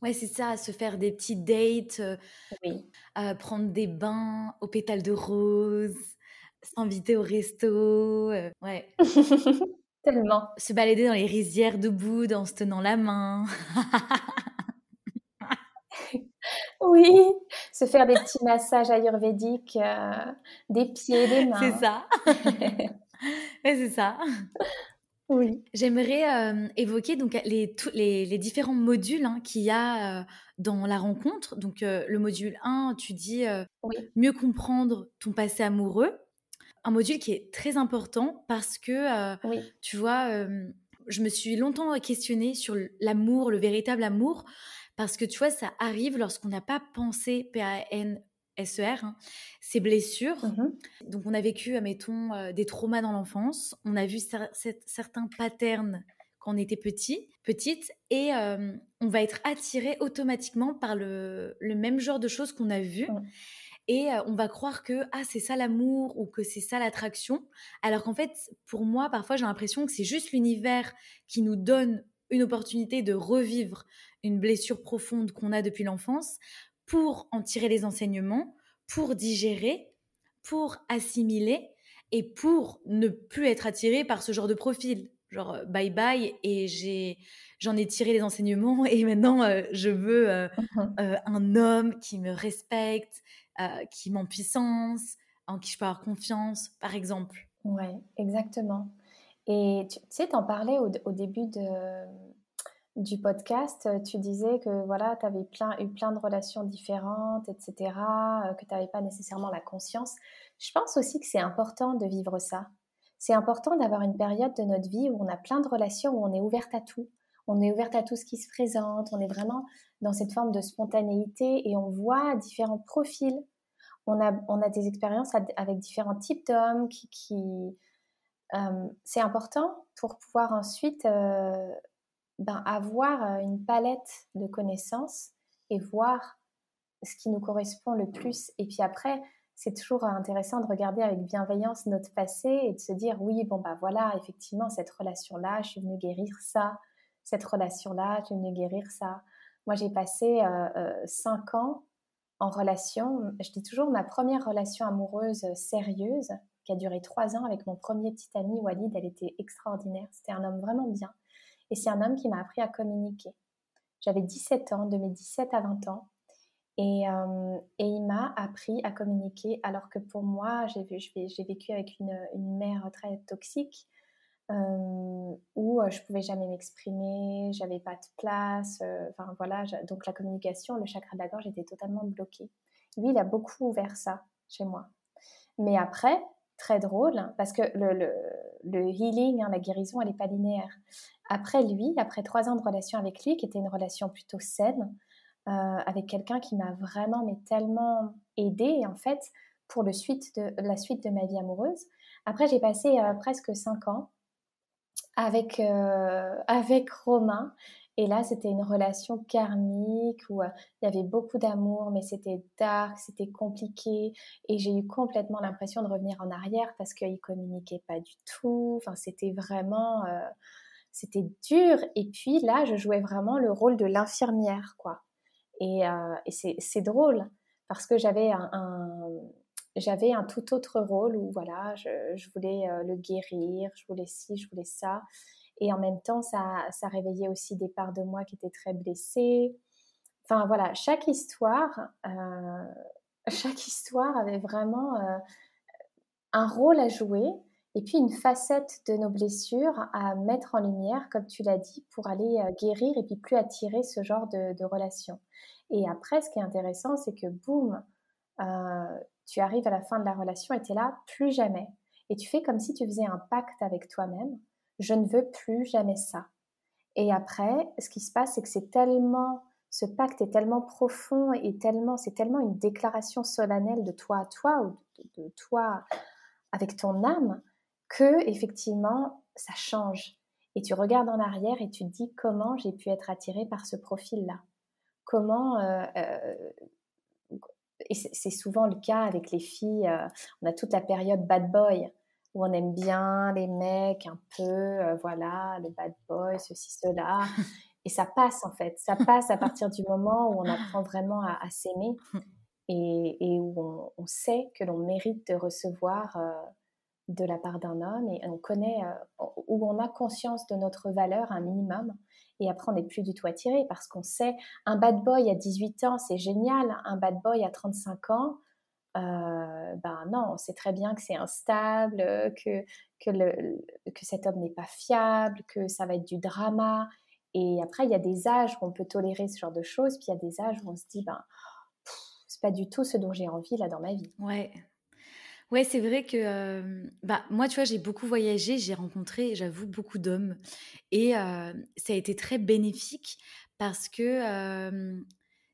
ouais, c'est ça, se faire des petits dates, euh, oui. Euh, prendre des bains aux pétales de rose, s'inviter au resto, euh, ouais. Tellement. Se balader dans les rizières de Bouddhe en se tenant la main. oui, se faire des petits massages ayurvédiques euh, des pieds, des mains. C'est ça. c'est ça. Oui. J'aimerais euh, évoquer donc les, les, différents modules hein, qu'il y a euh, dans la rencontre. Donc le module 1, tu dis mieux comprendre ton passé amoureux. Un module qui est très important parce que, tu vois, je me suis longtemps questionnée sur l'amour, le véritable amour, parce que tu vois, ça arrive lorsqu'on n'a pas pensé P-A-N-S-E-R, hein, ces blessures. Mmh Donc, on a vécu, admettons, euh, des traumas dans l'enfance. On a vu certains patterns quand on était petit, petite, et euh, on va être attiré automatiquement par le, même genre de choses qu'on a vues. Mmh. Et euh, on va croire que ah c'est ça l'amour ou que c'est ça l'attraction, alors qu'en fait pour moi parfois j'ai l'impression que c'est juste l'univers qui nous donne une opportunité de revivre une blessure profonde qu'on a depuis l'enfance pour en tirer les enseignements, pour digérer, pour assimiler et pour ne plus être attiré par ce genre de profil. Genre euh, bye bye et j'ai j'en ai tiré les enseignements et maintenant euh, je veux euh, mmh un homme qui me respecte, qui m'en puissance, en qui je peux avoir confiance, par exemple. Ouais, exactement. Et tu, sais, tu en parlais au, début de, du podcast, tu disais que voilà, tu avais eu plein de relations différentes, etc., euh, que tu n'avais pas nécessairement la conscience. Je pense aussi que c'est important de vivre ça. C'est important d'avoir une période de notre vie où on a plein de relations, où on est ouverte à tout, on est ouverte à tout ce qui se présente, on est vraiment dans cette forme de spontanéité et on voit différents profils. On a, on a des expériences avec différents types d'hommes qui, euh, c'est important pour pouvoir ensuite euh, ben, avoir euh, une palette de connaissances et voir ce qui nous correspond le plus. Et puis après, c'est toujours intéressant de regarder avec bienveillance notre passé et de se dire oui, bon, bah voilà, effectivement, cette relation-là, je suis venue guérir ça. Cette relation-là, je suis venue guérir ça. Moi, j'ai passé cinq ans en relation. Je dis toujours ma première relation amoureuse sérieuse, qui a duré trois ans avec mon premier petit ami Walid. Elle était extraordinaire. C'était un homme vraiment bien. Et c'est un homme qui m'a appris à communiquer. J'avais 17 ans, de mes 17 à 20 ans. Et, euh, et il m'a appris à communiquer, alors que pour moi, j'ai vécu avec une, une, mère très toxique, euh, où euh, je pouvais jamais m'exprimer, j'avais pas de place. Enfin voilà, donc la communication, le chakra de la gorge était totalement bloqué. Lui, il a beaucoup ouvert ça chez moi. Mais après, très drôle parce que le, le, le healing, hein, la guérison, elle n'est pas linéaire. Après lui, après trois ans de relation avec lui, qui était une relation plutôt saine, euh, avec quelqu'un qui m'a vraiment mais tellement aidée en fait pour le suite de, la suite de ma vie amoureuse. Après, j'ai passé euh, presque cinq ans avec, euh, avec Romain et là, c'était une relation karmique où euh, il y avait beaucoup d'amour, mais c'était dark, c'était compliqué. Et j'ai eu complètement l'impression de revenir en arrière parce qu'il communiquait pas du tout. Enfin, c'était vraiment, euh, c'était dur. Et puis là, je jouais vraiment le rôle de l'infirmière, quoi. Et, euh, c'est drôle parce que j'avais un, j'avais un tout autre rôle où voilà, je, je voulais le guérir, je voulais ci, je voulais ça. Et en même temps, ça, réveillait aussi des parts de moi qui étaient très blessées. Enfin voilà, chaque histoire, euh, chaque histoire avait vraiment euh, un rôle à jouer et puis une facette de nos blessures à mettre en lumière, comme tu l'as dit, pour aller euh, guérir et puis plus attirer ce genre de, relations. Et après, ce qui est intéressant, c'est que boum, tu arrives à la fin de la relation et tu es là, plus jamais. Et tu fais comme si tu faisais un pacte avec toi-même je ne veux plus jamais ça. Et après, ce qui se passe, c'est que c'est tellement, ce pacte est tellement profond et tellement, c'est tellement une déclaration solennelle de toi à toi ou de, toi avec ton âme que effectivement, ça change. Et tu regardes en arrière et tu te dis comment j'ai pu être attirée par ce profil-là. Comment euh, euh, et c'est souvent le cas avec les filles. Euh, on a toute la période bad boy où on aime bien les mecs un peu, euh, voilà, le bad boy, ceci, cela. Et ça passe en fait, ça passe à partir du moment où on apprend vraiment à, s'aimer et, où on, sait que l'on mérite de recevoir euh, de la part d'un homme et on connaît, euh, où on a conscience de notre valeur un minimum. Et après, on n'est plus du tout attiré parce qu'on sait, un bad boy à 18 ans, c'est génial, un bad boy à 35 ans, euh, ben non, on sait très bien que c'est instable, que, que, le, que cet homme n'est pas fiable, que ça va être du drama. Et après, il y a des âges où on peut tolérer ce genre de choses, puis il y a des âges où on se dit, ben, c'est pas du tout ce dont j'ai envie là dans ma vie. Ouais. Ouais, c'est vrai que euh, bah, moi, tu vois, j'ai beaucoup voyagé, j'ai rencontré, j'avoue, beaucoup d'hommes. Et euh, ça a été très bénéfique parce que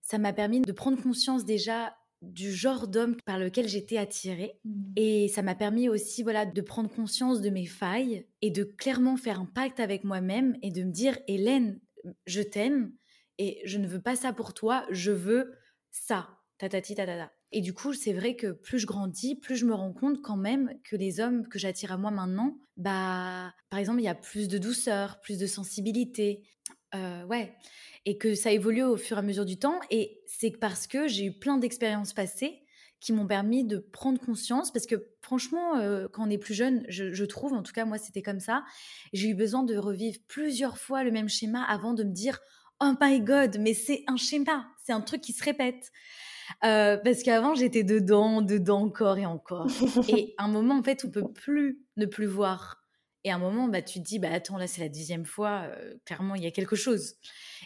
ça m'a permis de prendre conscience déjà du genre d'homme par lequel j'étais attirée. Mmh. Et ça m'a permis aussi voilà, de prendre conscience de mes failles et de clairement faire un pacte avec moi-même et de me dire, Hélène, je t'aime et je ne veux pas ça pour toi, je veux ça. Tatati tatata. Et du coup, c'est vrai que plus je grandis, plus je me rends compte quand même que les hommes que j'attire à moi maintenant, bah, par exemple, il y a plus de douceur, plus de sensibilité. Euh, ouais et que ça évolue au fur et à mesure du temps. Et c'est parce que j'ai eu plein d'expériences passées qui m'ont permis de prendre conscience, parce que franchement, euh, quand on est plus jeune, je, trouve, en tout cas moi c'était comme ça, j'ai eu besoin de revivre plusieurs fois le même schéma avant de me dire, oh my god, mais c'est un schéma, c'est un truc qui se répète. Euh, parce qu'avant j'étais dedans, dedans encore et encore. et à un moment en fait on peut plus ne plus voir et à un moment, bah, tu te dis, bah, attends, là, c'est la dixième fois, euh, clairement, il y a quelque chose.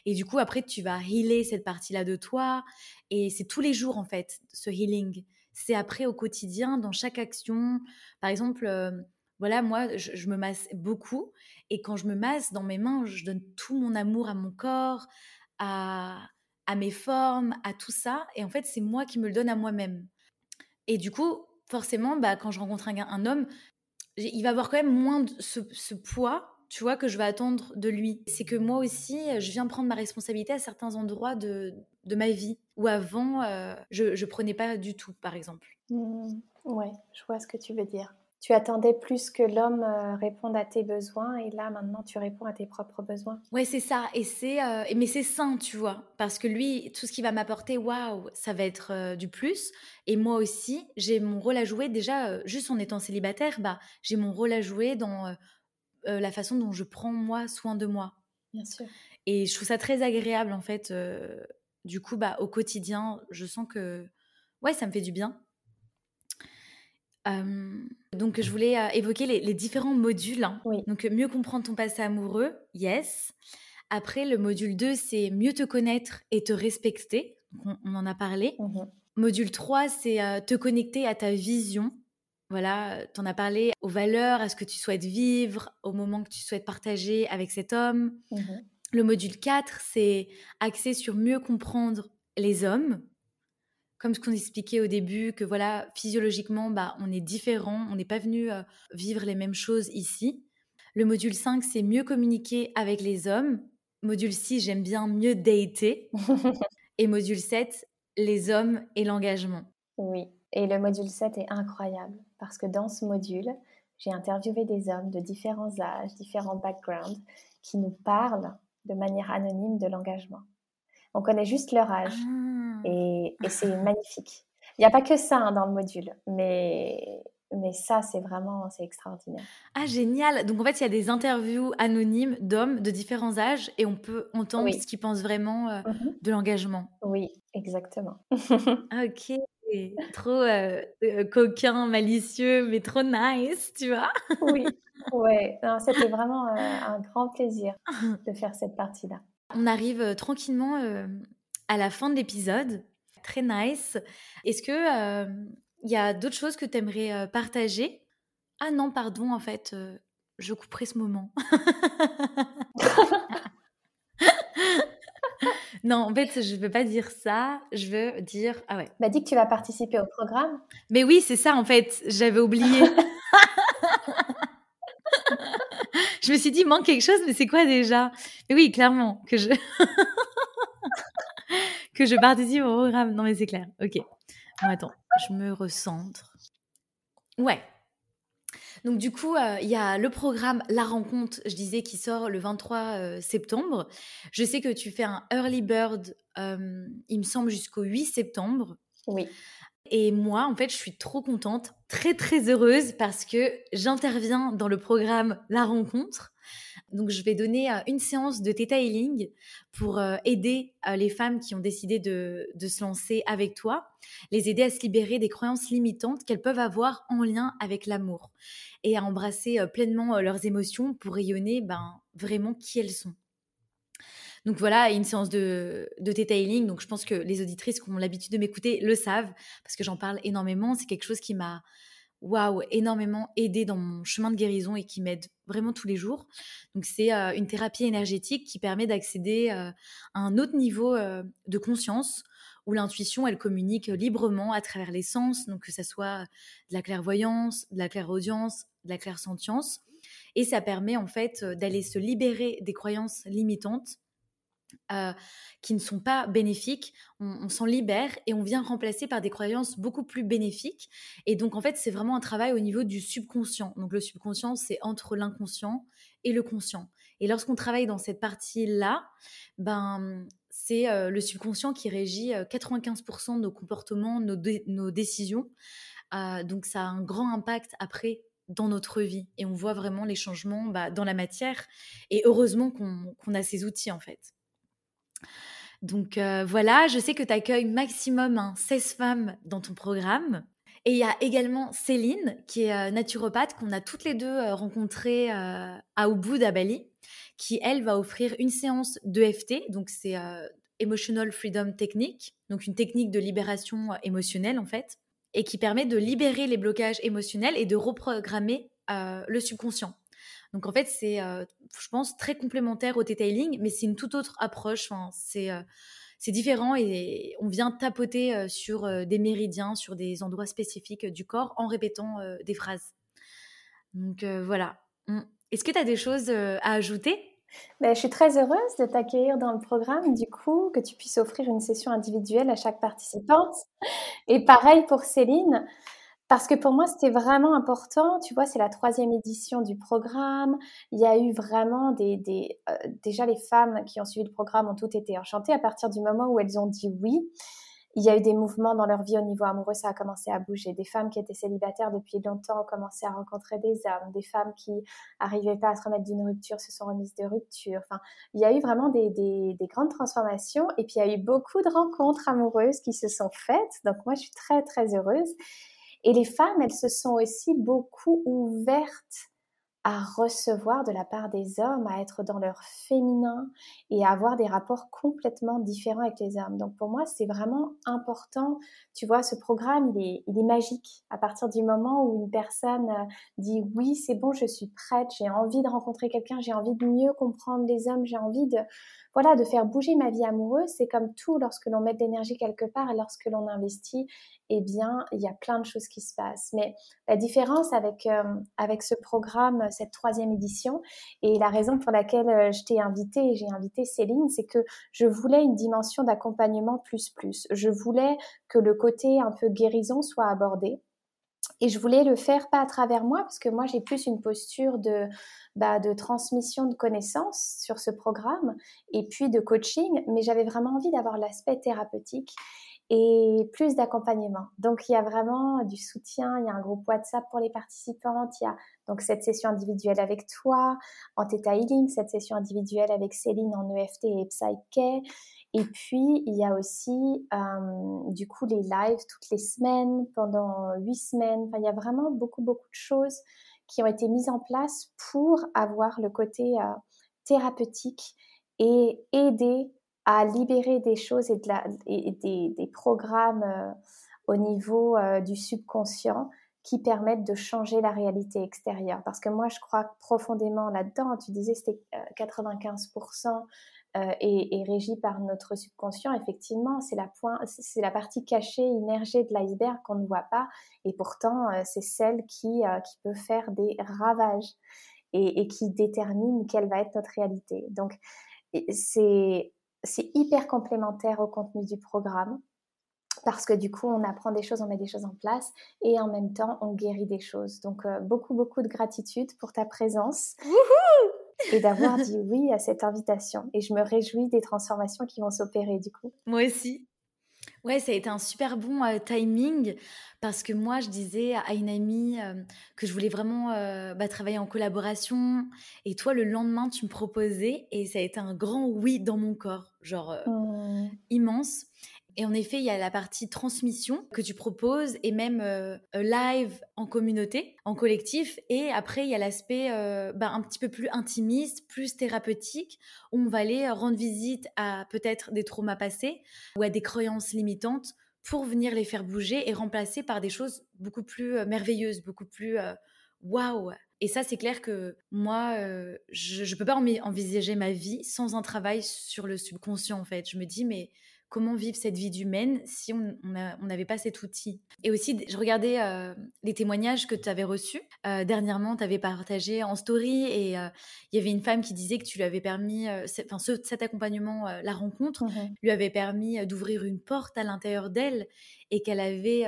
Et du coup, après, tu vas healer cette partie-là de toi. Et c'est tous les jours, en fait, ce healing. C'est après, au quotidien, dans chaque action. Par exemple, euh, voilà, moi, je, me masse beaucoup. Et quand je me masse dans mes mains, je donne tout mon amour à mon corps, à, à mes formes, à tout ça. Et en fait, c'est moi qui me le donne à moi-même. Et du coup, forcément, bah, quand je rencontre un, un homme, il va avoir quand même moins de ce, poids, tu vois, que je vais attendre de lui. C'est que moi aussi, je viens prendre ma responsabilité à certains endroits de, de ma vie, où avant, euh, je ne prenais pas du tout, par exemple. Mmh. ouais, je vois ce que tu veux dire tu attendais plus que l'homme euh, réponde à tes besoins et là maintenant tu réponds à tes propres besoins. Ouais, c'est ça et c'est euh, mais c'est sain, tu vois, parce que lui tout ce qu'il va m'apporter, waouh, ça va être euh, du plus et moi aussi, j'ai mon rôle à jouer déjà juste en étant célibataire, bah j'ai mon rôle à jouer dans la façon dont je prends moi soin de moi. Bien sûr. Et je trouve ça très agréable en fait du coup bah au quotidien, je sens que ouais, ça me fait du bien donc, je voulais euh, évoquer les, différents modules. Hein. Donc, mieux comprendre ton passé amoureux, yes. Après, le module 2, c'est mieux te connaître et te respecter. on, en a parlé. Mmh module 3, c'est euh, te connecter à ta vision. Voilà, tu en as parlé aux valeurs, à ce que tu souhaites vivre, au moment que tu souhaites partager avec cet homme. Mmh le module 4, c'est axé sur mieux comprendre les hommes, comme ce qu'on expliquait au début, que voilà, physiologiquement, bah, on est différent, on n'est pas venu euh, vivre les mêmes choses ici. Le module 5, c'est mieux communiquer avec les hommes. Module 6, j'aime bien mieux dater. et module 7, les hommes et l'engagement. Oui, et le module 7 est incroyable parce que dans ce module, j'ai interviewé des hommes de différents âges, différents backgrounds qui nous parlent de manière anonyme de l'engagement. On connaît juste leur âge. Ah. Et, c'est magnifique. Il n'y a pas que ça hein, dans le module, mais, mais ça, c'est vraiment c'est extraordinaire. Ah, génial. Donc, en fait, il y a des interviews anonymes d'hommes de différents âges et on peut entendre ce qu'ils pensent vraiment euh, mmh de l'engagement. Oui, exactement. ok. Trop euh, euh, coquin, malicieux, mais trop nice, tu vois. oui, ouais. C'était vraiment un grand plaisir de faire cette partie-là. On arrive tranquillement à la fin de l'épisode. Très nice. Est-ce que il y a d'autres choses que tu aimerais partager? Ah non, pardon, en fait, je couperai ce moment. non, en fait, je ne veux pas dire ça. Je veux dire. Ah ouais. Bah, dis que tu vas participer au programme. Mais oui, c'est ça, en fait. J'avais oublié. je me suis dit, manque quelque chose, mais c'est quoi déjà? Mais oui, clairement, que je... que je participe au programme. Non, mais c'est clair. Ok. Attends, je me recentre. Ouais. Donc du coup, euh, il y a le programme La Rencontre, je disais, qui sort le 23 euh, septembre. Je sais que tu fais un early bird, euh, il me semble, jusqu'au 8 septembre. Oui. Et moi, en fait, je suis trop contente, très très heureuse parce que j'interviens dans le programme La Rencontre. Donc, je vais donner euh, une séance de Theta Healing pour euh, aider euh, les femmes qui ont décidé de, se lancer avec toi, les aider à se libérer des croyances limitantes qu'elles peuvent avoir en lien avec l'amour et à embrasser pleinement leurs émotions pour rayonner ben, vraiment qui elles sont. Donc voilà, une séance de, de detailing. Donc je pense que les auditrices qui ont l'habitude de m'écouter le savent parce que j'en parle énormément. C'est quelque chose qui m'a waouh, énormément aidé dans mon chemin de guérison et qui m'aide vraiment tous les jours. Donc c'est euh, une thérapie énergétique qui permet d'accéder euh, à un autre niveau euh, de conscience où l'intuition, elle communique librement à travers les sens, donc que ce soit de la clairvoyance, de la clairaudience, de la clairsentience. Et ça permet en fait d'aller se libérer des croyances limitantes euh, qui ne sont pas bénéfiques, on, s'en libère et on vient remplacer par des croyances beaucoup plus bénéfiques. Et donc, en fait, c'est vraiment un travail au niveau du subconscient. Donc, le subconscient, c'est entre l'inconscient et le conscient. Et lorsqu'on travaille dans cette partie-là, ben, c'est euh, le subconscient qui régit 95% euh, de nos comportements, nos, décisions. donc, ça a un grand impact après dans notre vie et on voit vraiment les changements bah, dans la matière. Et heureusement qu'on a ces outils en fait. Donc euh, voilà, je sais que tu accueilles maximum 16 femmes dans ton programme. Et il y a également Céline, qui est euh, naturopathe, qu'on a toutes les deux euh, rencontrées à Ubud à Bali, qui elle va offrir une séance d'EFT, donc c'est Emotional Freedom Technique, donc une technique de libération émotionnelle en fait, et qui permet de libérer les blocages émotionnels et de reprogrammer le subconscient. Donc en fait, c'est, je pense, très complémentaire au detailing, mais c'est une toute autre approche. c'est c'est différent et on vient tapoter sur des méridiens, sur des endroits spécifiques du corps en répétant des phrases. Donc voilà. Mmh. Est-ce que tu as des choses à ajouter? Ben, je suis très heureuse de t'accueillir dans le programme, du coup, que tu puisses offrir une session individuelle à chaque participante. Et pareil pour Céline, parce que pour moi, c'était vraiment important. Tu vois, c'est la troisième édition du programme. Il y a eu vraiment des... des euh, déjà, les femmes qui ont suivi le programme ont toutes été enchantées à partir du moment où elles ont dit oui il y a eu des mouvements dans leur vie au niveau amoureux, ça a commencé à bouger. Des femmes qui étaient célibataires depuis longtemps ont commencé à rencontrer des hommes. Des femmes qui n'arrivaient pas à se remettre d'une rupture se sont remises de rupture. Enfin, il y a eu vraiment des, des, des, grandes transformations. Et puis, il y a eu beaucoup de rencontres amoureuses qui se sont faites. Donc, moi, je suis très, très heureuse. Et les femmes, elles se sont aussi beaucoup ouvertes à recevoir de la part des hommes, à être dans leur féminin et à avoir des rapports complètement différents avec les hommes. Donc pour moi, c'est vraiment important. Tu vois, ce programme, il est, magique. À partir du moment où une personne euh, dit oui, c'est bon, je suis prête, j'ai envie de rencontrer quelqu'un, j'ai envie de mieux comprendre les hommes, j'ai envie de, voilà, de faire bouger ma vie amoureuse, c'est comme tout lorsque l'on met de l'énergie quelque part et lorsque l'on investit, eh bien, il y a plein de choses qui se passent. Mais la différence avec, euh, avec ce programme, cette troisième édition, et la raison pour laquelle euh, je t'ai invité et j'ai invité Céline, c'est que je voulais une dimension d'accompagnement plus plus. Je voulais que le côté un peu guérison soit abordé. Et je voulais le faire pas à travers moi, parce que moi j'ai plus une posture de, bah, de transmission de connaissances sur ce programme et puis de coaching, mais j'avais vraiment envie d'avoir l'aspect thérapeutique et plus d'accompagnement. Donc il y a vraiment du soutien, il y a un groupe WhatsApp pour les participantes, il y a donc cette session individuelle avec toi en Theta Healing, cette session individuelle avec Céline en EFT et Psyche. Et puis il y a aussi euh, du coup les lives toutes les semaines pendant huit semaines. Il y a vraiment beaucoup beaucoup de choses qui ont été mises en place pour avoir le côté euh, thérapeutique et aider à libérer des choses et, de la, et des, programmes euh, au niveau du subconscient qui permettent de changer la réalité extérieure. Parce que moi, je crois profondément là-dedans. Tu disais c'était 95% euh, est, est, régi par notre subconscient. Effectivement, c'est la, partie cachée, immergée de l'iceberg qu'on ne voit pas. Et pourtant, c'est celle qui, qui peut faire des ravages et, et qui détermine quelle va être notre réalité. Donc, c'est hyper complémentaire au contenu du programme parce que du coup, on apprend des choses, on met des choses en place et en même temps, on guérit des choses. Donc, euh, beaucoup, beaucoup de gratitude pour ta présence et d'avoir dit oui à cette invitation. Et je me réjouis des transformations qui vont s'opérer du coup. Moi aussi. Ouais, ça a été un super bon euh, timing parce que moi, je disais à une amie euh, que je voulais vraiment euh, bah, travailler en collaboration. Et toi, le lendemain, tu me proposais et ça a été un grand oui dans mon corps, genre mmh. immense. Et en effet, il y a la partie transmission que tu proposes et même euh, live en communauté, en collectif. Et après, il y a l'aspect euh, bah, un petit peu plus intimiste, plus thérapeutique, où on va aller rendre visite à peut-être des traumas passés ou à des croyances limitantes pour venir les faire bouger et remplacer par des choses beaucoup plus euh, merveilleuses, beaucoup plus waouh. Et ça, c'est clair que moi, je ne peux pas envisager ma vie sans un travail sur le subconscient, en fait. Je me dis, mais comment vivre cette vie d'humaine si on n'avait pas cet outil. Et aussi, je regardais euh, les témoignages que tu avais reçus. Euh, dernièrement, tu avais partagé en story et euh, il y avait une femme qui disait que tu lui avais permis, enfin, cet accompagnement, la rencontre, mmh lui avait permis d'ouvrir une porte à l'intérieur d'elle et qu'elle avait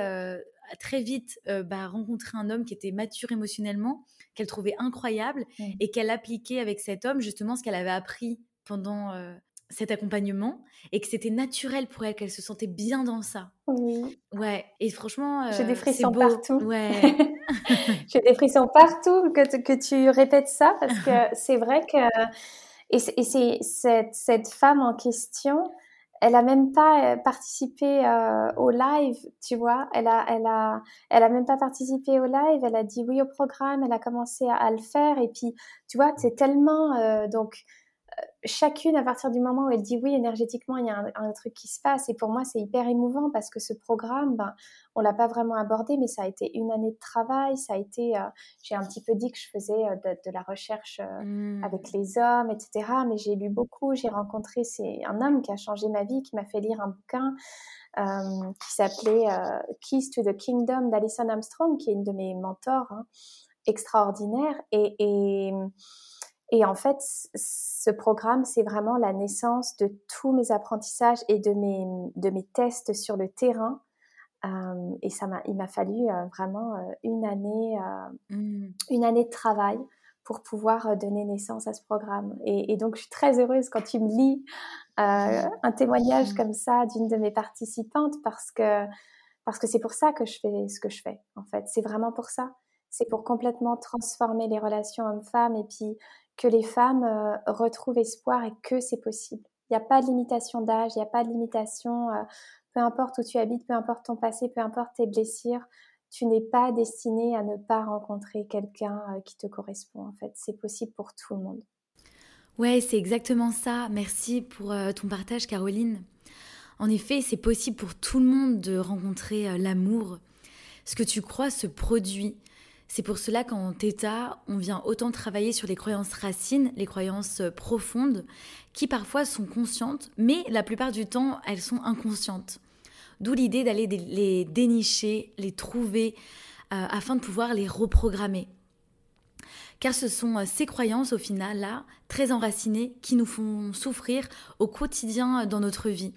très vite bah, rencontré un homme qui était mature émotionnellement, qu'elle trouvait incroyable mmh. et qu'elle appliquait avec cet homme justement ce qu'elle avait appris pendant cet accompagnement et que c'était naturel pour elle, qu'elle se sentait bien dans ça. Oui. Ouais, et franchement, j'ai des euh, frissons partout. Ouais. j'ai des frissons partout que, que tu répètes ça parce que c'est vrai que et c'est cette, cette femme en question, elle a même pas euh, participé euh, au live, tu vois. Elle a, elle a, elle a même pas participé au live. Elle a dit oui au programme. Elle a commencé à, le faire et puis, tu vois, c'est tellement donc chacune, à partir du moment où elle dit oui, énergétiquement, il y a un, truc qui se passe. Et pour moi, c'est hyper émouvant parce que ce programme, ben, on l'a pas vraiment abordé, mais ça a été une année de travail. Ça a été, euh, j'ai un petit peu dit que je faisais euh, de, la recherche mmh. avec les hommes, etc. Mais j'ai lu beaucoup. J'ai rencontré c'est un homme qui a changé ma vie, qui m'a fait lire un bouquin. qui s'appelait Keys to the Kingdom d'Alison Armstrong, qui est une de mes mentors hein, extraordinaires. et, et et en fait, ce programme, c'est vraiment la naissance de tous mes apprentissages et de mes, de mes tests sur le terrain. Euh, et ça m'a, il m'a fallu euh, vraiment euh, une année, mmh. une année de travail pour pouvoir donner naissance à ce programme. Et, donc, je suis très heureuse quand tu me lis un témoignage mmh. comme ça d'une de mes participantes parce que parce que c'est pour ça que je fais ce que je fais. En fait, c'est vraiment pour ça. C'est pour complètement transformer les relations hommes-femmes et puis que les femmes euh, retrouvent espoir et que c'est possible. Il n'y a pas de limitation d'âge, il n'y a pas de limitation, euh, peu importe où tu habites, peu importe ton passé, peu importe tes blessures, tu n'es pas destiné à ne pas rencontrer quelqu'un euh, qui te correspond en fait. C'est possible pour tout le monde. Ouais, c'est exactement ça. Merci pour ton partage, Caroline. En effet, c'est possible pour tout le monde de rencontrer l'amour. Ce que tu crois se produit. C'est pour cela qu'en Theta, on vient autant travailler sur les croyances racines, les croyances euh, profondes, qui parfois sont conscientes, mais la plupart du temps, elles sont inconscientes. D'où l'idée d'aller les dénicher, les trouver, euh, afin de pouvoir les reprogrammer. Car ce sont euh, ces croyances, au final, là, très enracinées, qui nous font souffrir au quotidien dans notre vie.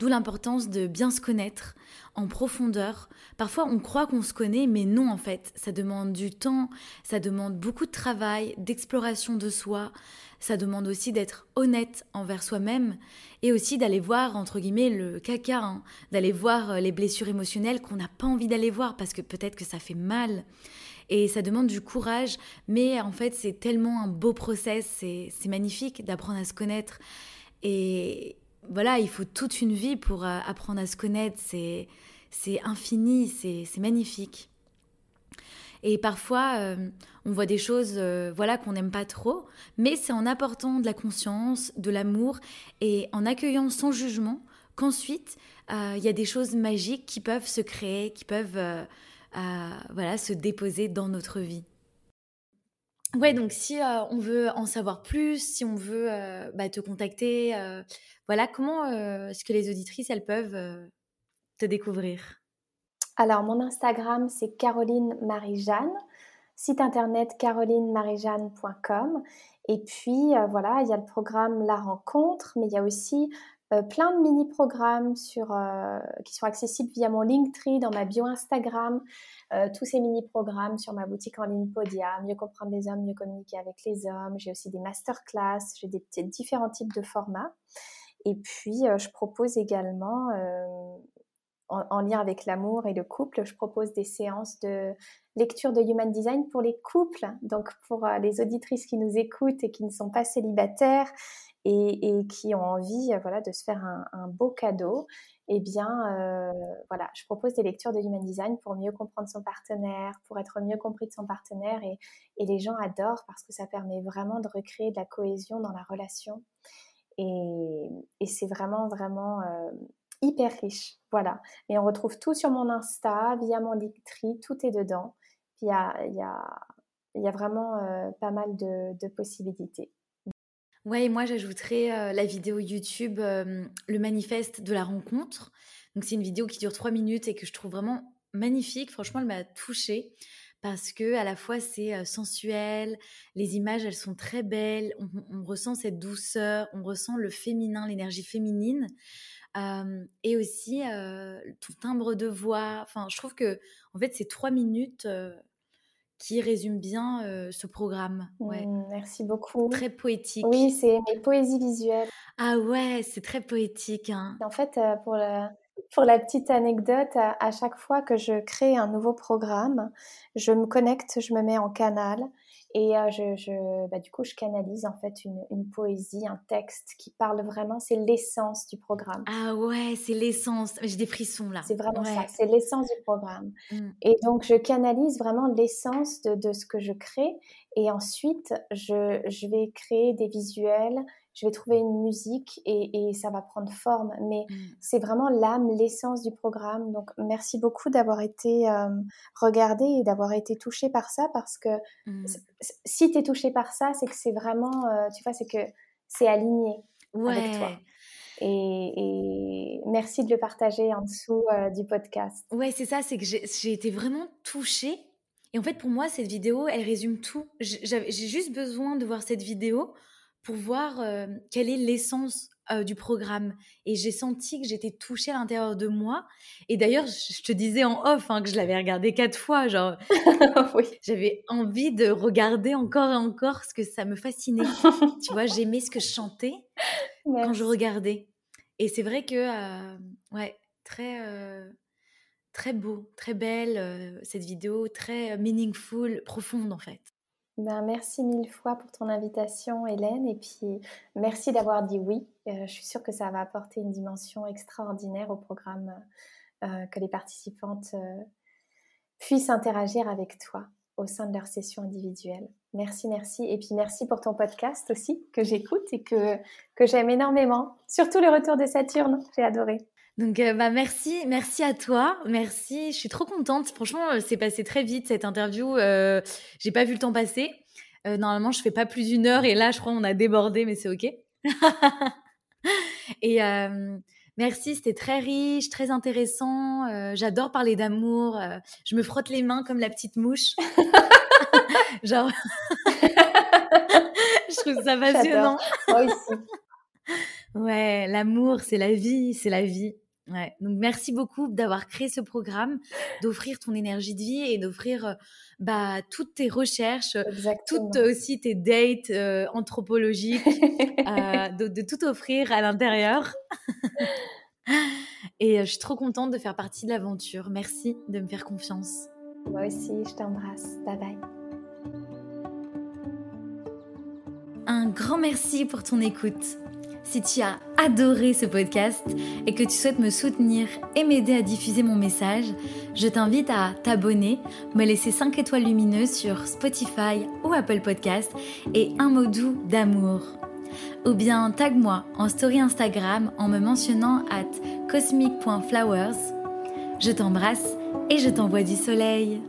D'où l'importance de bien se connaître en profondeur. Parfois on croit qu'on se connaît, mais non en fait. Ça demande du temps, ça demande beaucoup de travail, d'exploration de soi. Ça demande aussi d'être honnête envers soi-même et aussi d'aller voir, entre guillemets, le caca, hein. d'aller voir euh, les blessures émotionnelles qu'on n'a pas envie d'aller voir parce que peut-être que ça fait mal. Et ça demande du courage, mais en fait c'est tellement un beau process, c'est magnifique d'apprendre à se connaître. Et, voilà, il faut toute une vie pour euh, apprendre à se connaître. C'est, infini, c'est, magnifique. Et parfois, euh, on voit des choses euh, voilà, qu'on n'aime pas trop, mais c'est en apportant de la conscience, de l'amour et en accueillant sans jugement qu'ensuite, il y a des choses magiques qui peuvent se créer, qui peuvent voilà, se déposer dans notre vie. Ouais, donc si on veut en savoir plus, si on veut bah, te contacter, voilà, comment est-ce que les auditrices, elles peuvent te découvrir Alors, mon Instagram, c'est Caroline Marie-Jeanne. Site internet carolinemarijeanne.com. Et puis, voilà, il y a le programme La Rencontre, mais il y a aussi plein de mini-programmes qui sont accessibles via mon Linktree dans ma bio Instagram. tous ces mini-programmes sur ma boutique en ligne Podia, mieux comprendre les hommes, mieux communiquer avec les hommes. J'ai aussi des masterclass, j'ai des différents types de formats. Et puis, je propose également, en, lien avec l'amour et le couple, je propose des séances de lecture de Human Design pour les couples, donc pour les auditrices qui nous écoutent et qui ne sont pas célibataires et, qui ont envie voilà, de se faire un, beau cadeau. Eh bien, voilà, je propose des lectures de Human Design pour mieux comprendre son partenaire, pour être mieux compris de son partenaire. Et, et les gens adorent parce que ça permet vraiment de recréer de la cohésion dans la relation. Et, c'est vraiment, vraiment euh, hyper riche. Voilà. Mais on retrouve tout sur mon Insta, via mon Linktree, tout est dedans. Il y a, y, a, y a, vraiment euh, pas mal de, possibilités. Ouais, moi j'ajouterais euh, la vidéo YouTube, le manifeste de la rencontre. Donc c'est une vidéo qui dure trois minutes et que je trouve vraiment magnifique. Franchement, elle m'a touchée parce que à la fois c'est sensuel, les images elles sont très belles, on, ressent cette douceur, on ressent le féminin, l'énergie féminine, et aussi ton timbre de voix. Enfin, je trouve que en fait c'est trois minutes qui résument bien ce programme. Ouais. Mmh, merci beaucoup. Très poétique. Oui, c'est mes poésies visuelles. Ah ouais, c'est très poétique. Hein. En fait, pour le, pour la petite anecdote, à, chaque fois que je crée un nouveau programme, je me connecte, je me mets en canal Et euh, je, je bah, du coup, je canalise en fait une, une, poésie, un texte qui parle vraiment, c'est l'essence du programme. Ah ouais, c'est l'essence. J'ai des frissons là. C'est vraiment ça, c'est l'essence du programme. Mmh. Et donc, je canalise vraiment l'essence de, de, ce que je crée. Et ensuite, je, je vais créer des visuels, je vais trouver une musique et, ça va prendre forme. Mais mmh. c'est vraiment l'âme, l'essence du programme. Donc merci beaucoup d'avoir été euh, regardé et d'avoir été touché par ça parce que mmh. si tu es touché par ça, c'est que c'est vraiment, euh, tu vois, c'est que c'est aligné avec toi. Et, merci de le partager en dessous euh, du podcast. Ouais, c'est ça, c'est que j'ai été vraiment touchée. Et en fait, pour moi, cette vidéo, elle résume tout. J'ai juste besoin de voir cette vidéo pour voir euh, quelle est l'essence euh, du programme. Et j'ai senti que j'étais touchée à l'intérieur de moi. Et d'ailleurs, je te disais en off hein, que je l'avais regardé quatre fois. Genre, oui. j'avais envie de regarder encore et encore parce que ça me fascinait. tu vois, j'aimais ce que je chantais quand je regardais. Et c'est vrai que, euh, ouais, très, très beau, très belle cette vidéo, très meaningful, profonde en fait. Ben, merci mille fois pour ton invitation, Hélène. Et puis, merci d'avoir dit oui. Euh, je suis sûre que ça va apporter une dimension extraordinaire au programme, euh, que les participantes euh, puissent interagir avec toi au sein de leur session individuelle. Merci, merci. Et puis, merci pour ton podcast aussi, que j'écoute et que, que j'aime énormément. Surtout le retour de Saturne, j'ai adoré. Donc bah merci, merci à toi, merci. Je suis trop contente. Franchement, c'est passé très vite cette interview. Euh, j'ai pas vu le temps passer. Euh, normalement, je fais pas plus d'une heure et là, je crois qu'on a débordé, mais c'est ok. et merci, c'était très riche, très intéressant. J'adore parler d'amour. je me frotte les mains comme la petite mouche. Genre, je trouve ça passionnant. Moi aussi. Ouais, l'amour, c'est la vie, c'est la vie. Ouais. Donc merci beaucoup d'avoir créé ce programme, d'offrir ton énergie de vie et d'offrir euh, bah, toutes tes recherches, toutes aussi tes dates euh, anthropologiques, euh, de, tout offrir à l'intérieur. et je suis trop contente de faire partie de l'aventure. Merci de me faire confiance. Moi aussi, je t'embrasse. Bye bye. Un grand merci pour ton écoute. Si tu as adoré ce podcast et que tu souhaites me soutenir et m'aider à diffuser mon message, je t'invite à t'abonner, me laisser 5 étoiles lumineuses sur Spotify ou Apple Podcast et un mot doux d'amour. Ou bien tag-moi en story Instagram en me mentionnant at cosmic.flowers. Je t'embrasse et je t'envoie du soleil.